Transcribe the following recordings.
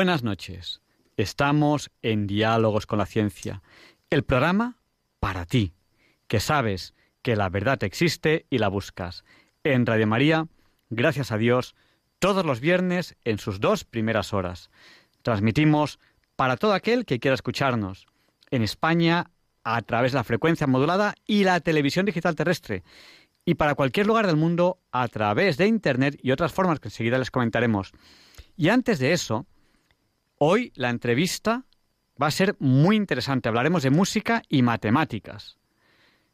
Buenas noches. Estamos en Diálogos con la Ciencia, el programa para ti, que sabes que la verdad existe y la buscas. En Radio María, gracias a Dios, todos los viernes en sus dos primeras horas. Transmitimos para todo aquel que quiera escucharnos. En España, a través de la frecuencia modulada y la televisión digital terrestre. Y para cualquier lugar del mundo, a través de Internet y otras formas que enseguida les comentaremos. Y antes de eso, Hoy la entrevista va a ser muy interesante. Hablaremos de música y matemáticas.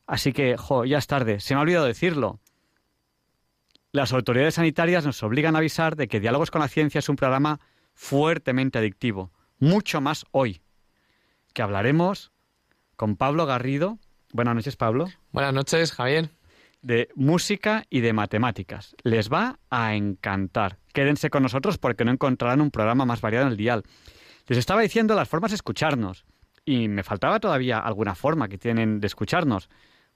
Así que, jo, ya es tarde. Se me ha olvidado decirlo. Las autoridades sanitarias nos obligan a avisar de que Diálogos con la Ciencia es un programa fuertemente adictivo. Mucho más hoy. Que hablaremos con Pablo Garrido. Buenas noches, Pablo. Buenas noches, Javier. De música y de matemáticas. Les va a encantar quédense con nosotros porque no encontrarán un programa más variado en el dial. Les estaba diciendo las formas de escucharnos y me faltaba todavía alguna forma que tienen de escucharnos.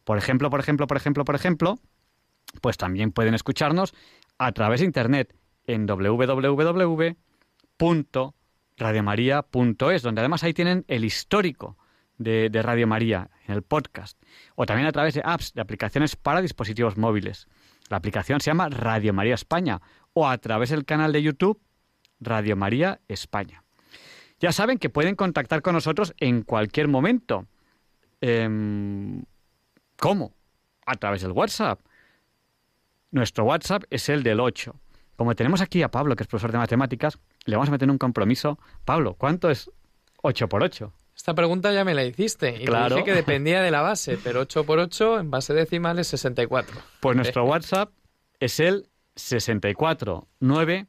Por ejemplo, por ejemplo, por ejemplo, por ejemplo, pues también pueden escucharnos a través de internet en www.radiomaria.es, donde además ahí tienen el histórico de, Radio María en el podcast, o también a través de apps, de aplicaciones para dispositivos móviles. La aplicación se llama Radio María España o a través del canal de YouTube Radio María España. Ya saben que pueden contactar con nosotros en cualquier momento. Em, ¿Cómo? A través del WhatsApp. Nuestro WhatsApp es el del 8. Como tenemos aquí a Pablo, que es profesor de matemáticas, le vamos a meter un compromiso. Pablo, ¿cuánto es 8 por 8? Esta pregunta ya me la hiciste y claro. dije que dependía de la base, pero 8 por 8 en base decimal es 64. Pues nuestro WhatsApp es el 64 9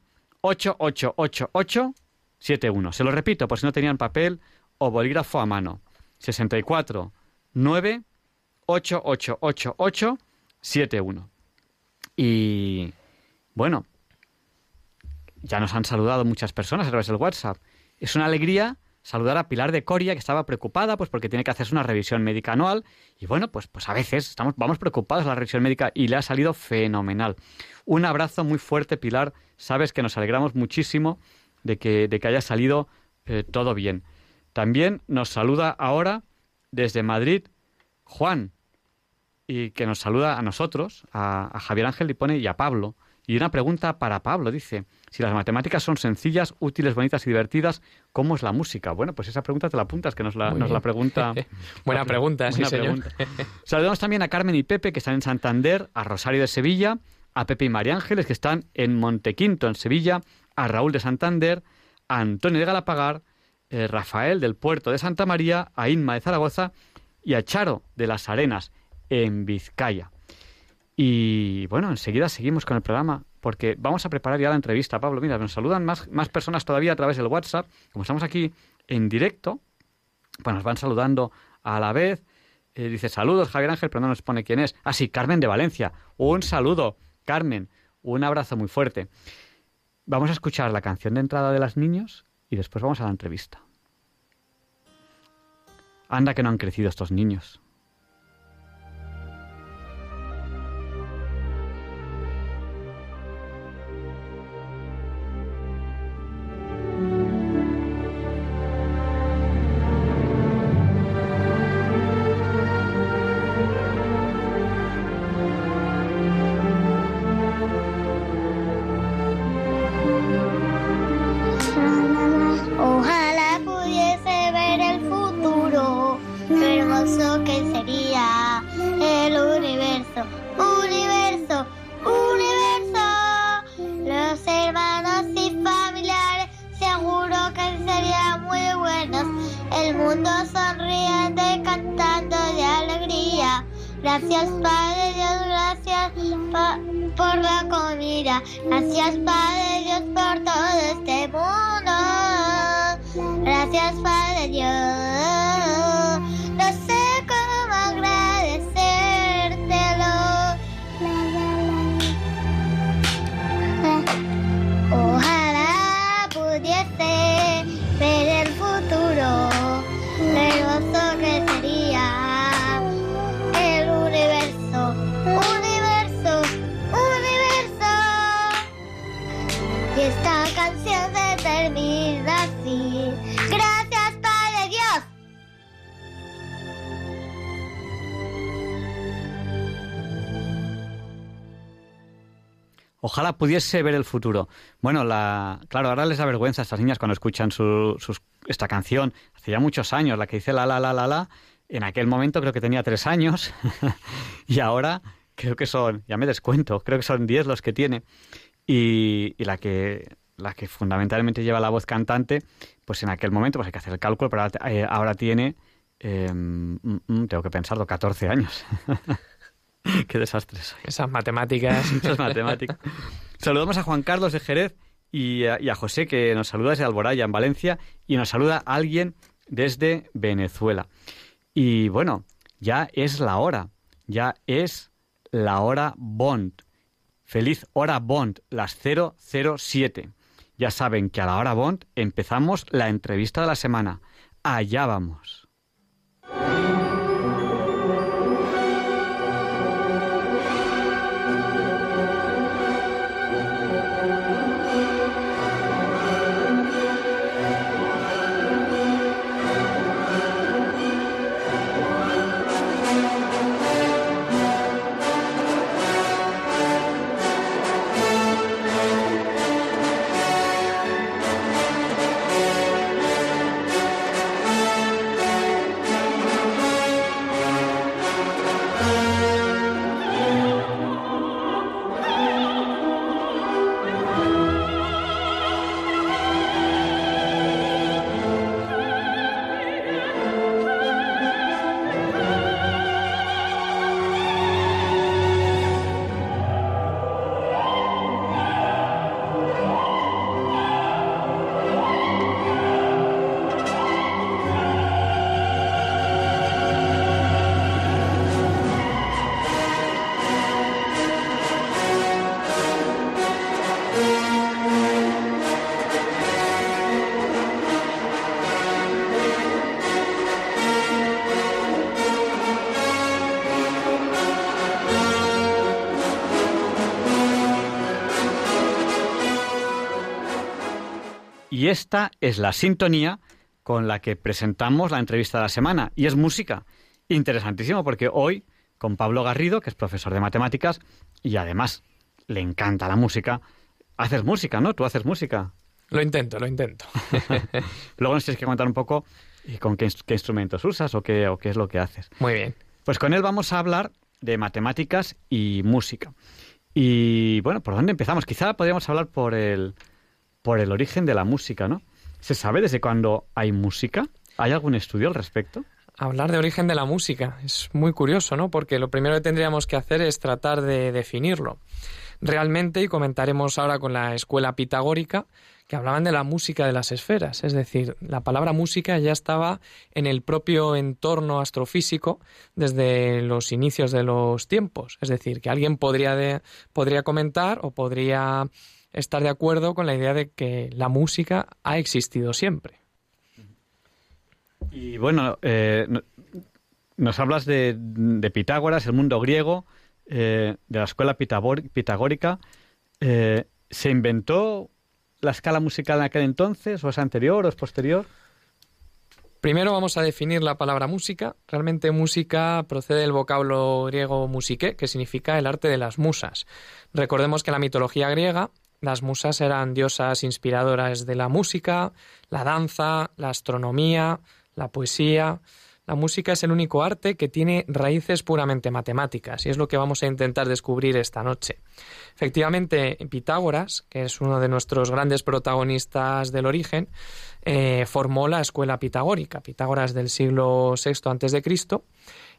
71. Se lo repito por si no tenían papel o bolígrafo a mano. 64 9 71. Y bueno, ya nos han saludado muchas personas a través del WhatsApp. Es una alegría saludar a Pilar de Coria, que estaba preocupada pues porque tiene que hacerse una revisión médica anual. Y bueno, pues, pues a veces estamos, vamos preocupados de la revisión médica y le ha salido fenomenal. Un abrazo muy fuerte, Pilar. Sabes que nos alegramos muchísimo de que, de que haya salido eh, todo bien. También nos saluda ahora desde Madrid Juan, y que nos saluda a nosotros, a, a Javier Ángel Lipone y a Pablo. Y una pregunta para Pablo, dice, si las matemáticas son sencillas, útiles, bonitas y divertidas, ¿cómo es la música? Bueno, pues esa pregunta te la apuntas, que nos la, nos la pregunta. buena pregunta, sí, señor. Saludamos también a Carmen y Pepe, que están en Santander, a Rosario de Sevilla, a Pepe y María Ángeles, que están en Montequinto, en Sevilla, a Raúl de Santander, a Antonio de Galapagar, eh, Rafael del Puerto de Santa María, a Inma de Zaragoza y a Charo de las Arenas, en Vizcaya. Y bueno, enseguida seguimos con el programa porque vamos a preparar ya la entrevista, Pablo. Mira, nos saludan más, más personas todavía a través del WhatsApp. Como estamos aquí en directo, pues nos van saludando a la vez. Eh, dice saludos, Javier Ángel, pero no nos pone quién es. Ah, sí, Carmen de Valencia. Un saludo, Carmen. Un abrazo muy fuerte. Vamos a escuchar la canción de entrada de las niños y después vamos a la entrevista. Anda que no han crecido estos niños. Pudiese ver el futuro. Bueno, la, claro, ahora les da vergüenza a estas niñas cuando escuchan su, esta canción. Hace ya muchos años, la que dice la la la la la. En aquel momento creo que tenía tres años y ahora creo que son, ya me descuento, creo que son diez los que tiene. Y, la que la que fundamentalmente lleva la voz cantante, pues en aquel momento pues hay que hacer el cálculo, pero ahora, eh, tiene, em, mm, mm, tengo que pensarlo, 14 años. Qué desastre Esas matemáticas. Esas matemáticas. Saludamos a Juan Carlos de Jerez y a, José, que nos saluda desde Alboraya, en Valencia, y nos saluda alguien desde Venezuela. Y bueno, ya es la hora, ya es la hora Bond. Feliz hora Bond, las 007. Ya saben que a la hora Bond empezamos la entrevista de la semana. Allá vamos. Y esta es la sintonía con la que presentamos la entrevista de la semana. Y es música. Interesantísimo porque hoy, con Pablo Garrido, que es profesor de matemáticas y además le encanta la música, haces música, ¿no? Tú haces música. Lo intento, lo intento. Luego nos tienes que contar un poco eh, con qué, instrumentos usas o qué, o qué es lo que haces. Muy bien. Pues con él vamos a hablar de matemáticas y música. Y bueno, ¿por dónde empezamos? Quizá podríamos hablar por el, por el origen de la música, ¿no? ¿Se sabe desde cuándo hay música? ¿Hay algún estudio al respecto? Hablar de origen de la música es muy curioso, ¿no? Porque lo primero que tendríamos que hacer es tratar de definirlo. Realmente, y comentaremos ahora con la escuela pitagórica, que hablaban de la música de las esferas, es decir, la palabra música ya estaba en el propio entorno astrofísico desde los inicios de los tiempos, es decir, que alguien podría, podría comentar o podría estar de acuerdo con la idea de que la música ha existido siempre. Y bueno, eh, nos hablas de, Pitágoras, el mundo griego, eh, de la escuela pitagórica. Eh, ¿Se inventó la escala musical en aquel entonces, o es anterior o es posterior? Primero vamos a definir la palabra música. Realmente música procede del vocablo griego musique, que significa el arte de las musas. Recordemos que la mitología griega las musas eran diosas inspiradoras de la música, la danza, la astronomía, la poesía. La música es el único arte que tiene raíces puramente matemáticas y es lo que vamos a intentar descubrir esta noche. Efectivamente, Pitágoras, que es uno de nuestros grandes protagonistas del origen, eh, formó la escuela pitagórica, Pitágoras del siglo VI a.C.,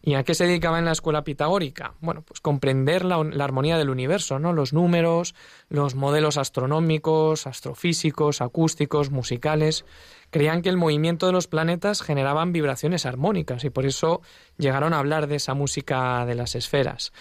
¿Y a qué se dedicaba en la escuela pitagórica? Bueno, pues comprender la, armonía del universo, ¿no? Los números, los modelos astronómicos, astrofísicos, acústicos, musicales. Creían que el movimiento de los planetas generaban vibraciones armónicas y por eso llegaron a hablar de esa música de las esferas.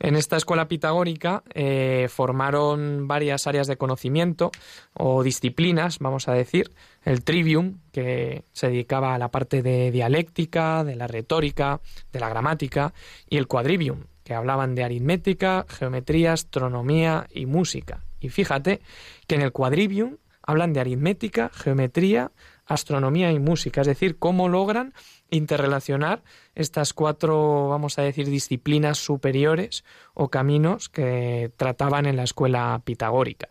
En esta escuela pitagórica eh, formaron varias áreas de conocimiento o disciplinas, vamos a decir. El trivium, que se dedicaba a la parte de dialéctica, de la retórica, de la gramática, y el quadrivium, que hablaban de aritmética, geometría, astronomía y música. Y fíjate que en el quadrivium hablan de aritmética, geometría, astronomía y música, es decir, cómo logran interrelacionar estas cuatro, vamos a decir, disciplinas superiores o caminos que trataban en la escuela pitagórica.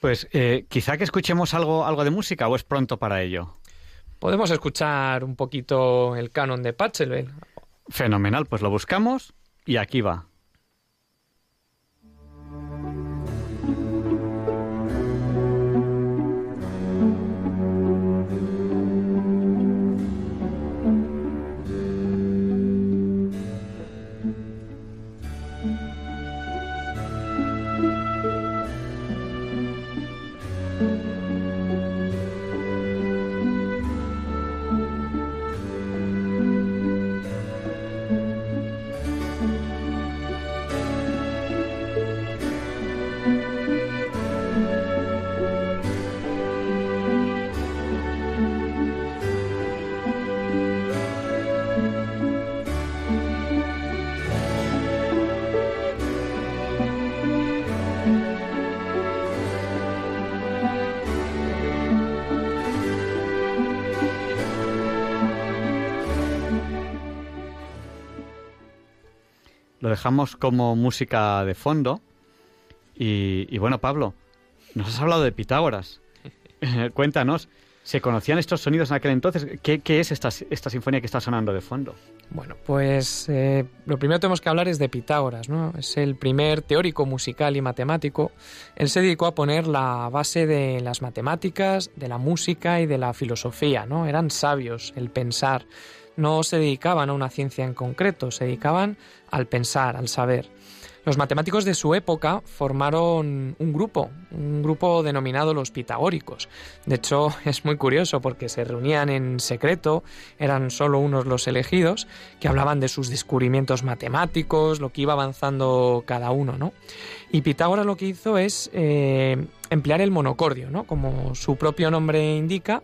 Pues eh, quizá que escuchemos algo, algo de música o es pronto para ello. Podemos escuchar un poquito el canon de Pachelbel. Fenomenal, pues lo buscamos y aquí va. Dejamos como música de fondo. Y, bueno, Pablo, nos has hablado de Pitágoras. Cuéntanos, ¿se conocían estos sonidos en aquel entonces? ¿Qué, es esta, esta, sinfonía que está sonando de fondo? Bueno, pues eh, lo primero que tenemos que hablar es de Pitágoras, ¿no? Es el primer teórico musical y matemático. Él se dedicó a poner la base de las matemáticas, de la música y de la filosofía, ¿no? Eran sabios, el pensar no se dedicaban a una ciencia en concreto, se dedicaban al pensar, al saber. Los matemáticos de su época formaron un grupo, un grupo denominado los pitagóricos. De hecho, es muy curioso porque se reunían en secreto, eran solo unos los elegidos, que hablaban de sus descubrimientos matemáticos, lo que iba avanzando cada uno, ¿no? Y Pitágoras lo que hizo es eh, emplear el monocordio, ¿no? Como su propio nombre indica,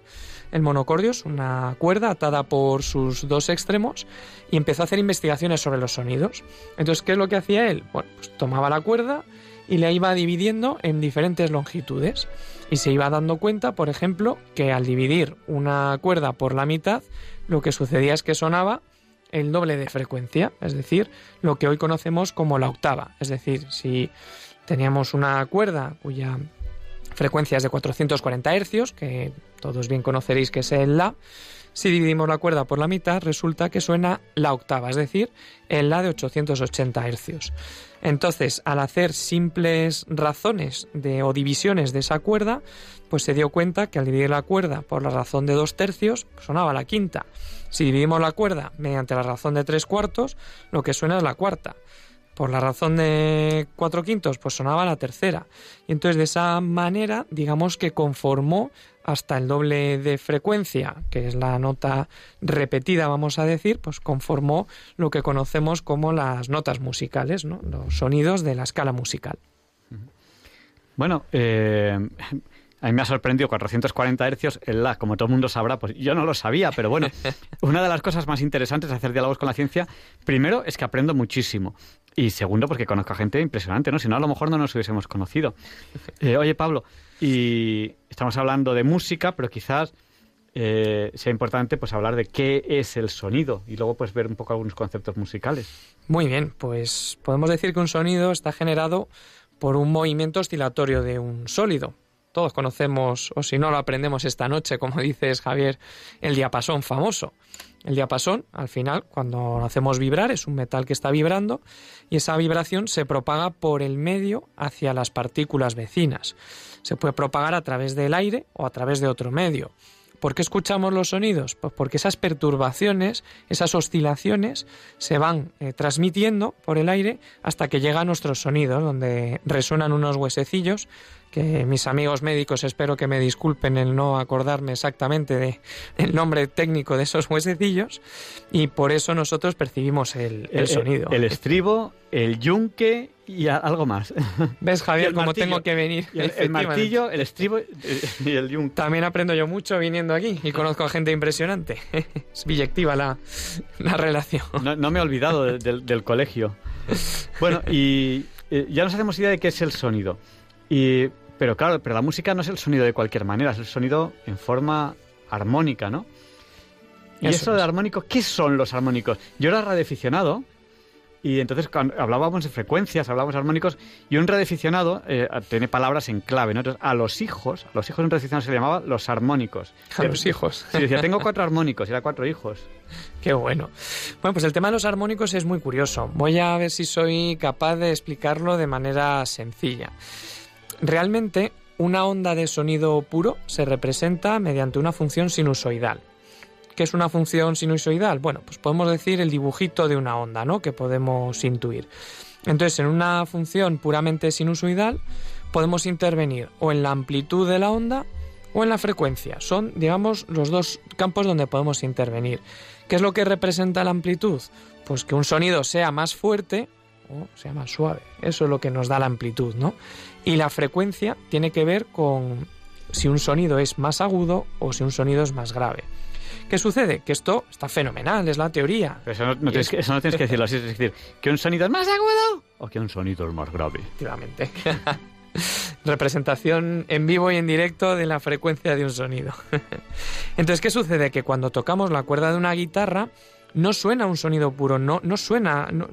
el monocordio es una cuerda atada por sus dos extremos y empezó a hacer investigaciones sobre los sonidos. Entonces, ¿qué es lo que hacía él? Bueno, pues tomaba la cuerda y la iba dividiendo en diferentes longitudes. Y se iba dando cuenta, por ejemplo, que al dividir una cuerda por la mitad, lo que sucedía es que sonaba el doble de frecuencia, es decir, lo que hoy conocemos como la octava. Es decir, si teníamos una cuerda cuya frecuencia es de 440 hercios, que todos bien conoceréis que es el La, si dividimos la cuerda por la mitad, resulta que suena la octava, es decir, el La de 880 hercios. Entonces, al hacer simples razones de, o divisiones de esa cuerda, pues se dio cuenta que al dividir la cuerda por la razón de dos tercios, sonaba la quinta. Si dividimos la cuerda mediante la razón de tres cuartos, lo que suena es la cuarta. Por la razón de cuatro quintos, pues sonaba la tercera. Y entonces de esa manera, digamos que conformó hasta el doble de frecuencia, que es la nota repetida, vamos a decir, pues conformó lo que conocemos como las notas musicales, ¿no? los sonidos de la escala musical. Bueno, eh, a mí me ha sorprendido 440 hercios en la, como todo el mundo sabrá, pues yo no lo sabía, pero bueno, una de las cosas más interesantes de hacer diálogos con la ciencia, primero es que aprendo muchísimo. Y segundo, porque conozco a gente impresionante, ¿no? Si no, a lo mejor no nos hubiésemos conocido. Eh, oye, Pablo, y estamos hablando de música, pero quizás eh, sea importante pues hablar de qué es el sonido y luego pues ver un poco algunos conceptos musicales. Muy bien, pues podemos decir que un sonido está generado por un movimiento oscilatorio de un sólido. Todos conocemos, o si no lo aprendemos esta noche, como dices Javier, el diapasón famoso. El diapasón, al final, cuando lo hacemos vibrar, es un metal que está vibrando y esa vibración se propaga por el medio hacia las partículas vecinas. Se puede propagar a través del aire o a través de otro medio. ¿Por qué escuchamos los sonidos? Pues porque esas perturbaciones, esas oscilaciones se van eh, transmitiendo por el aire hasta que llegan nuestros sonidos, donde resuenan unos huesecillos que mis amigos médicos espero que me disculpen el no acordarme exactamente de el nombre técnico de esos huesecillos y por eso nosotros percibimos el, el sonido. El, estribo, el yunque y algo más. ¿Ves, Javier, cómo tengo que venir? el, martillo, el estribo y el yunque. También aprendo yo mucho viniendo aquí y conozco a gente impresionante. Es biyectiva la, la relación. No, me he olvidado del, colegio. Bueno, y eh, ya nos hacemos idea de qué es el sonido. Y pero claro, pero la música no es el sonido de cualquier manera, es el sonido en forma armónica, ¿no? Y eso, de armónico, ¿qué son los armónicos? Yo era radioaficionado y entonces hablábamos de frecuencias, hablábamos de armónicos y un radioaficionado eh, tiene palabras en clave, ¿no? Entonces, a los hijos, a los hijos de un radioaficionado se le llamaba los armónicos. A los hijos. Sí, decía, tengo cuatro armónicos y era cuatro hijos. Qué bueno. Bueno, pues el tema de los armónicos es muy curioso. Voy a ver si soy capaz de explicarlo de manera sencilla. Realmente, una onda de sonido puro se representa mediante una función sinusoidal. ¿Qué es una función sinusoidal? Bueno, pues podemos decir el dibujito de una onda, ¿no? Que podemos intuir. Entonces, en una función puramente sinusoidal, podemos intervenir o en la amplitud de la onda o en la frecuencia. Son, digamos, los dos campos donde podemos intervenir. ¿Qué es lo que representa la amplitud? Pues que un sonido sea más fuerte o sea más suave. Eso es lo que nos da la amplitud, ¿no? Y la frecuencia tiene que ver con si un sonido es más agudo o si un sonido es más grave. ¿Qué sucede? Que esto está fenomenal, es la teoría. eso, no, tienes, que, decirlo así, es decir, que un sonido es más agudo o que un sonido es más grave. Efectivamente. Representación en vivo y en directo de la frecuencia de un sonido. Entonces, ¿qué sucede? Que cuando tocamos la cuerda de una guitarra, no suena un sonido puro, no, no suena, no,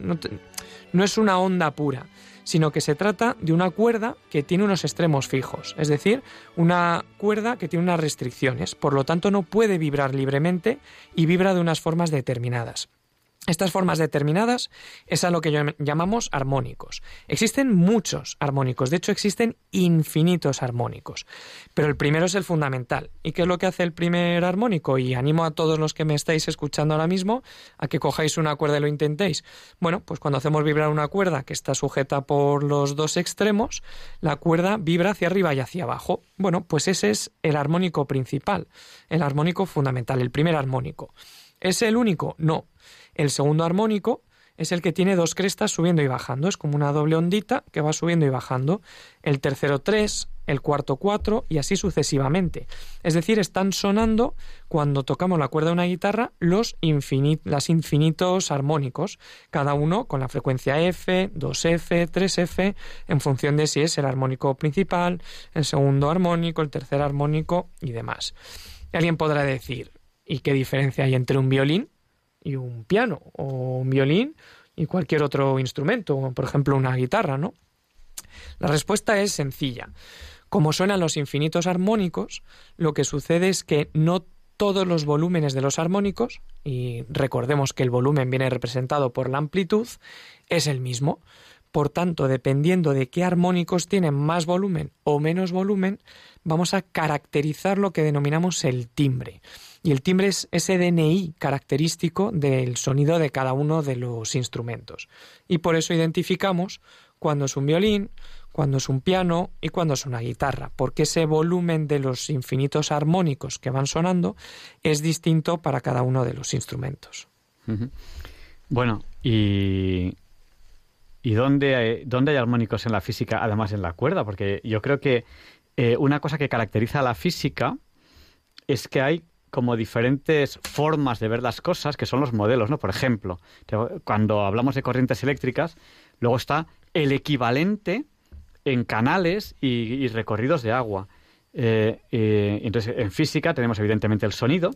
no es una onda pura sino que se trata de una cuerda que tiene unos extremos fijos, es decir, una cuerda que tiene unas restricciones, por lo tanto no puede vibrar libremente y vibra de unas formas determinadas. Estas formas determinadas es a lo que llamamos armónicos. Existen muchos armónicos, de hecho existen infinitos armónicos, pero el primero es el fundamental. ¿Y qué es lo que hace el primer armónico? Y animo a todos los que me estáis escuchando ahora mismo a que cojáis una cuerda y lo intentéis. Bueno, pues cuando hacemos vibrar una cuerda que está sujeta por los dos extremos, la cuerda vibra hacia arriba y hacia abajo. Bueno, pues ese es el armónico principal, el armónico fundamental, el primer armónico. ¿Es el único? No. El segundo armónico es el que tiene dos crestas subiendo y bajando. Es como una doble ondita que va subiendo y bajando. El tercero tres, el cuarto cuatro y así sucesivamente. Es decir, están sonando cuando tocamos la cuerda de una guitarra los infinitos armónicos, cada uno con la frecuencia F, 2F, 3F, en función de si es el armónico principal, el segundo armónico, el tercer armónico y demás. alguien podrá decir, ¿y qué diferencia hay entre un violín y un piano o un violín y cualquier otro instrumento, por ejemplo una guitarra, ¿no? La respuesta es sencilla. Como suenan los infinitos armónicos, lo que sucede es que no todos los volúmenes de los armónicos, y recordemos que el volumen viene representado por la amplitud, es el mismo. Por tanto, dependiendo de qué armónicos tienen más volumen o menos volumen, vamos a caracterizar lo que denominamos el timbre. Y el timbre es ese DNI característico del sonido de cada uno de los instrumentos. Y por eso identificamos cuando es un violín, cuando es un piano y cuando es una guitarra, porque ese volumen de los infinitos armónicos que van sonando es distinto para cada uno de los instrumentos. Bueno, y, ¿y dónde hay, dónde hay armónicos en la física, además en la cuerda? Porque yo creo que eh, una cosa que caracteriza a la física es que hay como diferentes formas de ver las cosas, que son los modelos, ¿no? Por ejemplo, cuando hablamos de corrientes eléctricas, luego está el equivalente en canales y, recorridos de agua. Eh, entonces, en física tenemos evidentemente el sonido,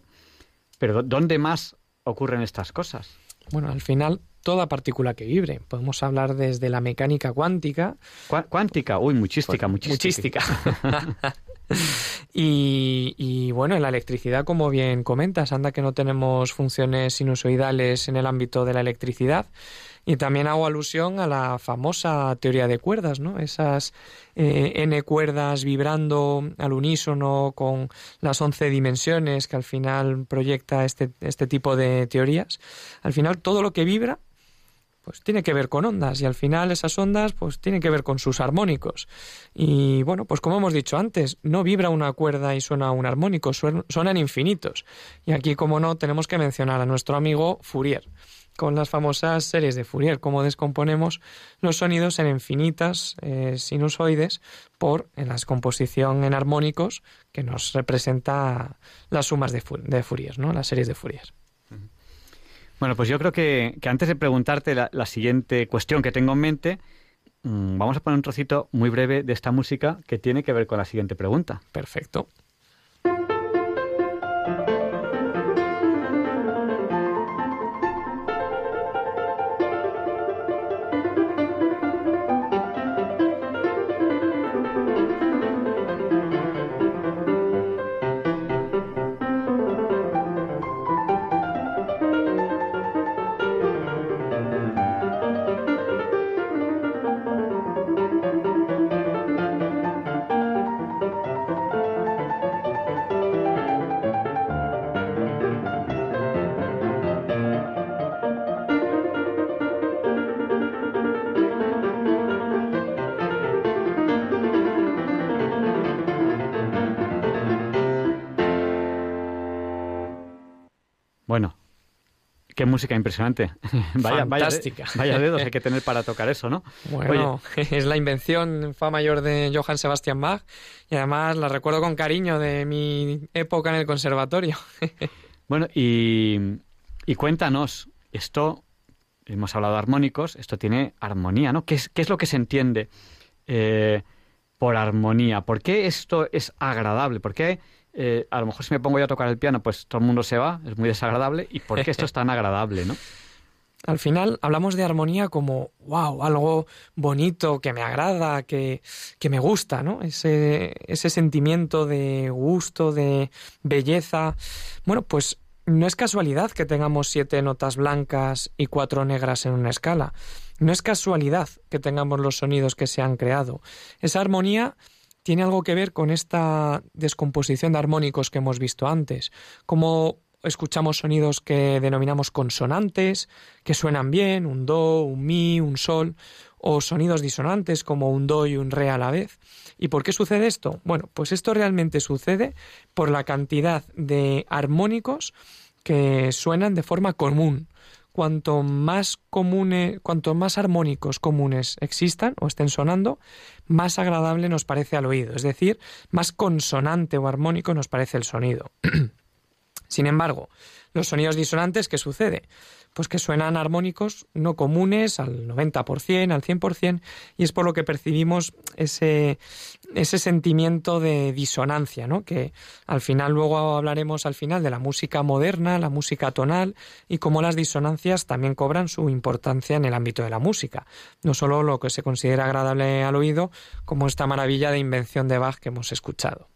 pero ¿dónde más ocurren estas cosas? Bueno, al final, toda partícula que vibre. Podemos hablar desde la mecánica cuántica. cuántica, uy, muchística, pues, muchística. y, bueno, en la electricidad, como bien comentas, anda que no tenemos funciones sinusoidales en el ámbito de la electricidad. Y también hago alusión a la famosa teoría de cuerdas, ¿no? Esas eh, n cuerdas vibrando al unísono con las once dimensiones que al final proyecta este, este tipo de teorías. Al final todo lo que vibra pues tiene que ver con ondas y al final esas ondas pues tienen que ver con sus armónicos. Y bueno, pues como hemos dicho antes, no vibra una cuerda y suena un armónico, suenan infinitos. Y aquí, como no, tenemos que mencionar a nuestro amigo Fourier, con las famosas series de Fourier, cómo descomponemos los sonidos en infinitas eh, sinusoides por en la descomposición en armónicos que nos representa las sumas de, de Fourier, ¿no? las series de Fourier. Bueno, pues yo creo que, antes de preguntarte la, siguiente cuestión que tengo en mente, mm, vamos a poner un trocito muy breve de esta música que tiene que ver con la siguiente pregunta. Perfecto. Música impresionante. vaya, Fantástica. Vaya, dedos hay que tener para tocar eso, ¿no? Bueno, es la invención fa mayor de Johann Sebastian Bach y además la recuerdo con cariño de mi época en el conservatorio. bueno, y, y cuéntanos, esto, hemos hablado de armónicos, esto tiene armonía, ¿no? ¿Qué es, qué es lo que se entiende eh, por armonía? ¿Por qué esto es agradable? ¿Por qué eh, a lo mejor si me pongo yo a tocar el piano, pues todo el mundo se va, es muy desagradable. ¿Y por qué esto es tan agradable, no? Al final hablamos de armonía como, wow, algo bonito, que me agrada, que, que me gusta, ¿no? Ese, ese sentimiento de gusto, de belleza. Bueno, pues no es casualidad que tengamos siete notas blancas y cuatro negras en una escala. No es casualidad que tengamos los sonidos que se han creado. Esa armonía tiene algo que ver con esta descomposición de armónicos que hemos visto antes, como escuchamos sonidos que denominamos consonantes, que suenan bien, un do, un mi, un sol, o sonidos disonantes como un do y un re a la vez. ¿Y por qué sucede esto? Bueno, pues esto realmente sucede por la cantidad de armónicos que suenan de forma común, cuanto más comunes, cuanto más armónicos comunes existan o estén sonando, más agradable nos parece al oído, es decir, más consonante o armónico nos parece el sonido. Sin embargo, los sonidos disonantes, ¿qué sucede? Pues que suenan armónicos no comunes al 90%, al 100%, y es por lo que percibimos ese, ese sentimiento de disonancia, ¿no? que al final luego hablaremos al final de la música moderna, la música tonal, y cómo las disonancias también cobran su importancia en el ámbito de la música, no solo lo que se considera agradable al oído, como esta maravilla de invención de Bach que hemos escuchado.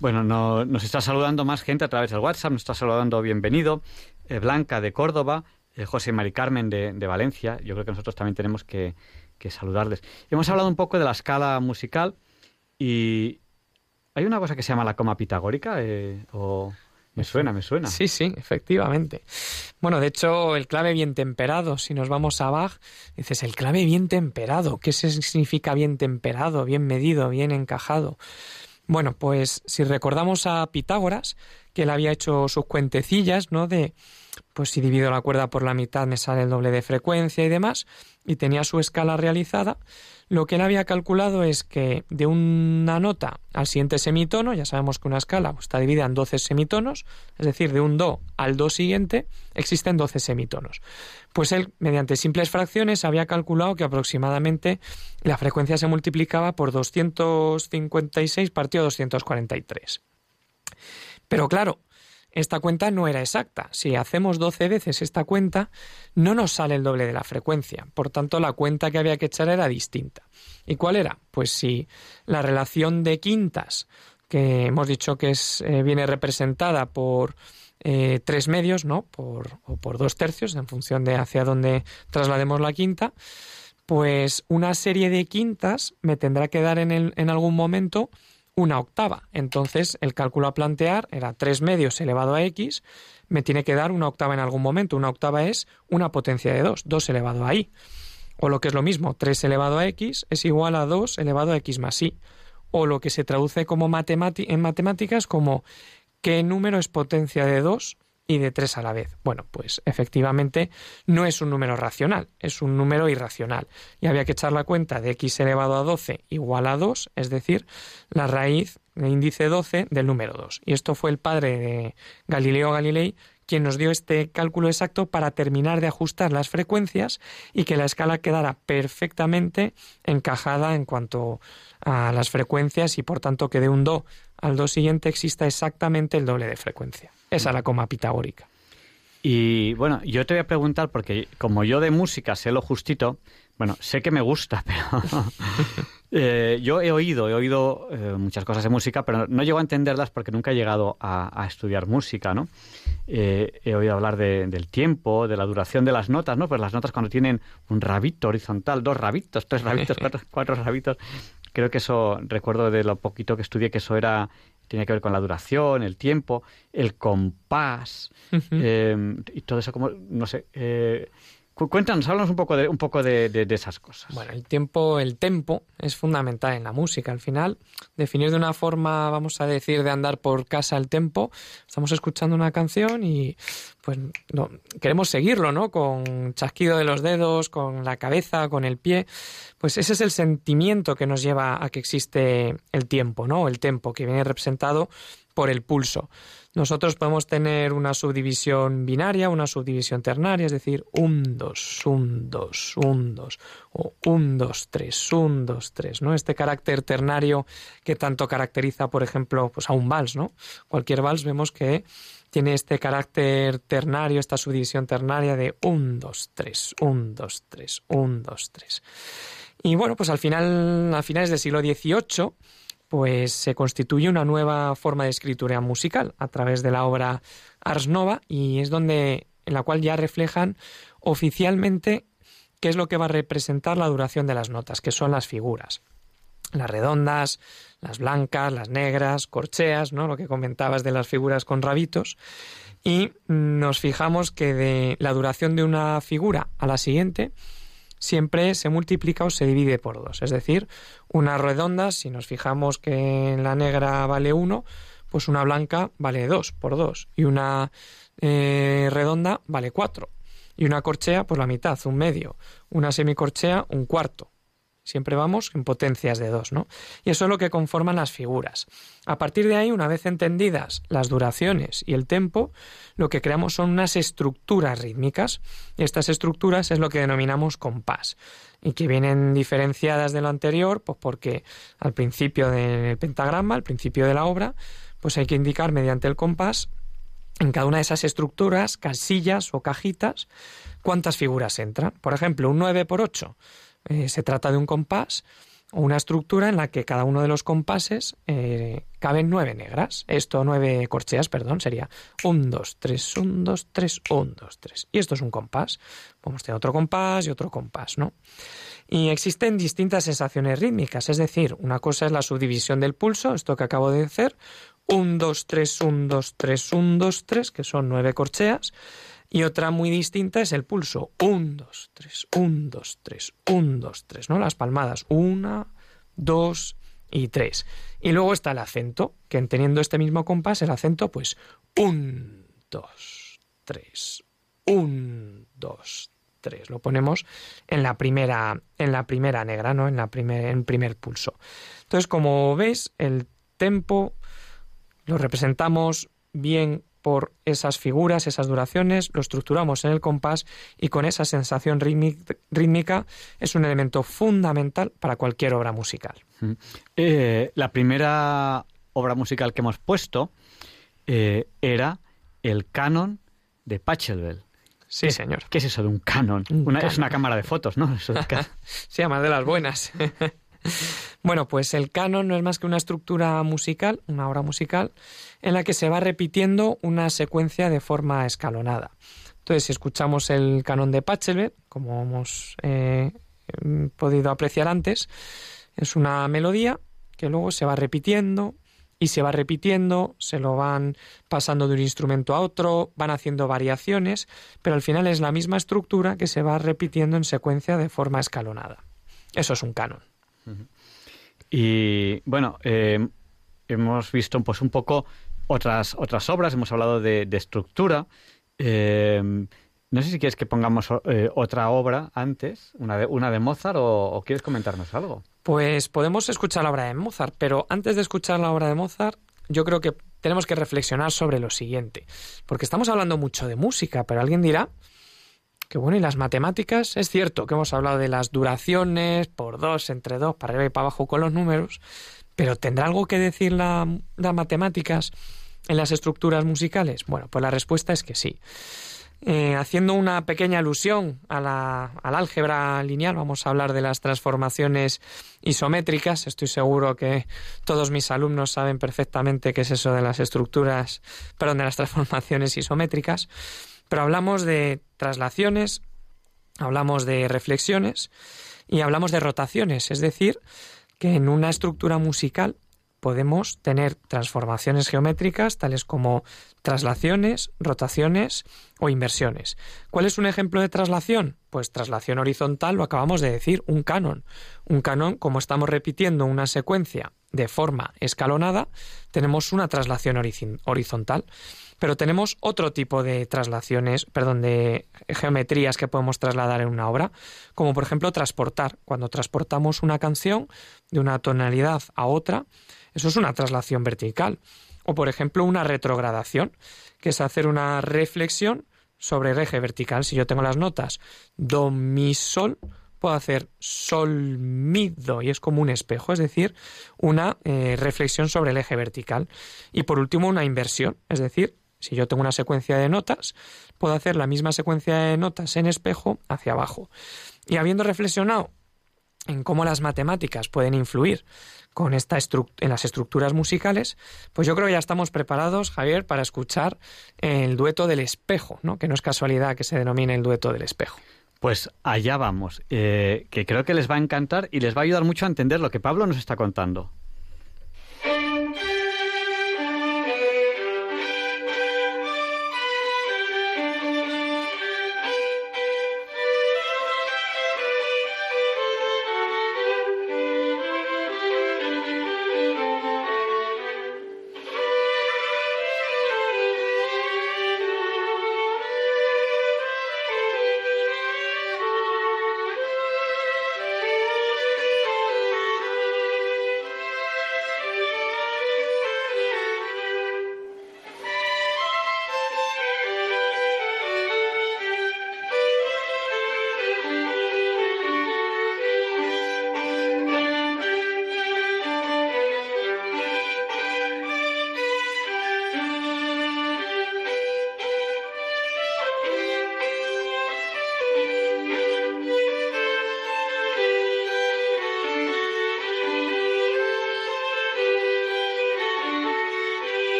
Bueno, nos está saludando más gente a través del WhatsApp, nos está saludando bienvenido. Eh, Blanca de Córdoba, eh, José Mari Carmen de, Valencia. Yo creo que nosotros también tenemos que, saludarles. Hemos hablado un poco de la escala musical y hay una cosa que se llama la coma pitagórica eh, o... Me suena, me suena. Sí, sí, efectivamente. Bueno, de hecho, el clave bien temperado, si nos vamos a Bach, dices, el clave bien temperado. ¿Qué significa bien temperado, bien medido, bien encajado? Bueno, pues si recordamos a Pitágoras, que él había hecho sus cuentecillas, ¿no? De, pues si divido la cuerda por la mitad me sale el doble de frecuencia y demás, y tenía su escala realizada, lo que él había calculado es que de una nota al siguiente semitono, ya sabemos que una escala pues, está dividida en 12 semitonos, es decir, de un do al do siguiente existen 12 semitonos. Pues él, mediante simples fracciones, había calculado que aproximadamente la frecuencia se multiplicaba por 256 partido 243. Pero claro, esta cuenta no era exacta. Si hacemos 12 veces esta cuenta, no nos sale el doble de la frecuencia. Por tanto, la cuenta que había que echar era distinta. ¿Y cuál era? Pues si la relación de quintas, que hemos dicho que es, eh, viene representada por eh, tres medios, ¿no? Por, o por dos tercios, en función de hacia dónde traslademos la quinta, pues una serie de quintas me tendrá que dar en, algún momento una octava. Entonces, el cálculo a plantear era tres medios elevado a x, me tiene que dar una octava en algún momento. Una octava es una potencia de 2, 2 elevado a y. O lo que es lo mismo, 3 elevado a x es igual a 2 elevado a x más y. O lo que se traduce como en matemáticas como ¿Qué número es potencia de 2 y de 3 a la vez? Bueno, pues efectivamente no es un número racional, es un número irracional. Y había que echar la cuenta de x elevado a 12 igual a 2, es decir, la raíz de índice 12 del número 2. Y esto fue el padre de Galileo Galilei quien nos dio este cálculo exacto para terminar de ajustar las frecuencias y que la escala quedara perfectamente encajada en cuanto a las frecuencias y por tanto que de un do al do siguiente exista exactamente el doble de frecuencia. Esa es la coma pitagórica. Y bueno, yo te voy a preguntar, porque como yo de música sé lo justito, bueno, sé que me gusta, pero eh, yo he oído, he oído eh, muchas cosas de música, pero no llego a entenderlas porque nunca he llegado a, estudiar música, ¿no? Eh, he oído hablar del tiempo, de la duración de las notas, ¿no? Pues las notas cuando tienen un rabito horizontal, dos rabitos, tres rabitos, cuatro, cuatro rabitos, creo que eso, recuerdo de lo poquito que estudié, que eso era tenía que ver con la duración, el tiempo, el compás eh, y todo eso como, no sé, eh, Cuéntanos, háblanos un poco de un poco de, esas cosas. Bueno, el tiempo, el tempo es fundamental en la música. Al final, definir de una forma, vamos a decir, de andar por casa el tempo. Estamos escuchando una canción y pues no, queremos seguirlo, ¿no? Con chasquido de los dedos, con la cabeza, con el pie. Pues ese es el sentimiento que nos lleva a que existe el tiempo, ¿no? El tempo que viene representado por el pulso. Nosotros podemos tener una subdivisión binaria, una subdivisión ternaria, es decir, un, dos, un, dos, un, dos, o un, dos, tres, un, dos, tres, ¿no? Este carácter ternario que tanto caracteriza, por ejemplo, pues a un vals, ¿no? Cualquier vals vemos que tiene este carácter ternario, esta subdivisión ternaria de un, dos, tres, un, dos, tres, un, dos, tres. Y bueno, pues al final, a finales del siglo XVIII, pues se constituye una nueva forma de escritura musical a través de la obra Ars Nova y es donde en la cual ya reflejan oficialmente qué es lo que va a representar la duración de las notas, que son las figuras. Las redondas, las blancas, las negras, corcheas, ¿no? Lo que comentabas de las figuras con rabitos. Y nos fijamos que de la duración de una figura a la siguiente siempre se multiplica o se divide por dos. Es decir, una redonda, si nos fijamos que en la negra vale 1, pues una blanca vale 2 por 2. Y una eh, redonda vale 4. Y una corchea, pues la mitad, un medio. Una semicorchea, un cuarto. Siempre vamos en potencias de dos, ¿no? Y eso es lo que conforman las figuras. A partir de ahí, una vez entendidas las duraciones y el tempo, lo que creamos son unas estructuras rítmicas. Estas estructuras es lo que denominamos compás. Y que vienen diferenciadas de lo anterior, pues porque al principio del pentagrama, al principio de la obra, pues hay que indicar mediante el compás en cada una de esas estructuras, casillas o cajitas, cuántas figuras entran. Por ejemplo, un 9 por 8 eh, se trata de un compás o una estructura en la que cada uno de los compases eh, caben nueve negras. Esto, nueve corcheas, perdón, sería un, dos, tres, un, dos, tres, un, dos, tres. Y esto es un compás. Podemos tener otro compás y otro compás, ¿no? Y existen distintas sensaciones rítmicas, es decir, una cosa es la subdivisión del pulso, esto que acabo de hacer, un, dos, tres, un, dos, tres, un, dos, tres, que son nueve corcheas. Y otra muy distinta es el pulso. Un, dos, tres, un, dos, tres, un, dos, tres, ¿no? Las palmadas. Una, dos y tres. Y luego está el acento, que teniendo este mismo compás, el acento, pues, un, dos, tres, un, dos, tres. Lo ponemos en la primera, en la primera negra, ¿no? En la primer, en primer pulso. Entonces, como veis, el tempo lo representamos bien por esas figuras, esas duraciones, lo estructuramos en el compás y con esa sensación rítmica es un elemento fundamental para cualquier obra musical. Eh, la primera obra musical que hemos puesto eh, era el canon de Pachelbel. Sí, señor. ¿Qué es eso de un canon? Es una cámara de fotos, ¿no? sí, además de las buenas. bueno, pues el canon no es más que una estructura musical, una obra musical, en la que se va repitiendo una secuencia de forma escalonada. Entonces, si escuchamos el canon de Pachelbel, como hemos eh, podido apreciar antes, es una melodía que luego se va repitiendo y se va repitiendo, se lo van pasando de un instrumento a otro, van haciendo variaciones, pero al final es la misma estructura que se va repitiendo en secuencia de forma escalonada. Eso es un canon. Y bueno, eh, hemos visto pues un poco otras, otras obras, hemos hablado de, estructura. Eh, no sé si quieres que pongamos eh, otra obra antes, una de, una de Mozart, o quieres comentarnos algo. Pues podemos escuchar la obra de Mozart, pero antes de escuchar la obra de Mozart, yo creo que tenemos que reflexionar sobre lo siguiente, porque estamos hablando mucho de música, pero alguien dirá que bueno, y las matemáticas, es cierto que hemos hablado de las duraciones por dos, entre dos, para arriba y para abajo con los números, pero ¿tendrá algo que decir las matemáticas en las estructuras musicales? Bueno, pues la respuesta es que sí. Eh, haciendo una pequeña alusión a la, al álgebra lineal, vamos a hablar de las transformaciones isométricas. Estoy seguro que todos mis alumnos saben perfectamente qué es eso de las estructuras, perdón, de las transformaciones isométricas. Pero hablamos de traslaciones, hablamos de reflexiones y hablamos de rotaciones, es decir, que en una estructura musical podemos tener transformaciones geométricas tales como traslaciones, rotaciones o inversiones. ¿Cuál es un ejemplo de traslación? Pues traslación horizontal, lo acabamos de decir, un canon. Un canon, como estamos repitiendo una secuencia de forma escalonada, tenemos una traslación horizontal. Pero tenemos otro tipo de traslaciones, perdón, de geometrías que podemos trasladar en una obra, como por ejemplo transportar. Cuando transportamos una canción de una tonalidad a otra, eso es una traslación vertical. O, por ejemplo, una retrogradación, que es hacer una reflexión sobre el eje vertical. Si yo tengo las notas do, mi, sol, puedo hacer sol, mi, do, y es como un espejo, es decir, una eh, reflexión sobre el eje vertical. Y por último, una inversión, es decir, si yo tengo una secuencia de notas, puedo hacer la misma secuencia de notas en espejo hacia abajo. Y habiendo reflexionado en cómo las matemáticas pueden influir con esta en las estructuras musicales, pues yo creo que ya estamos preparados, Javier, para escuchar el dueto del espejo, ¿no? que no es casualidad que se denomine el dueto del espejo. Pues allá vamos, eh, que creo que les va a encantar y les va a ayudar mucho a entender lo que Pablo nos está contando.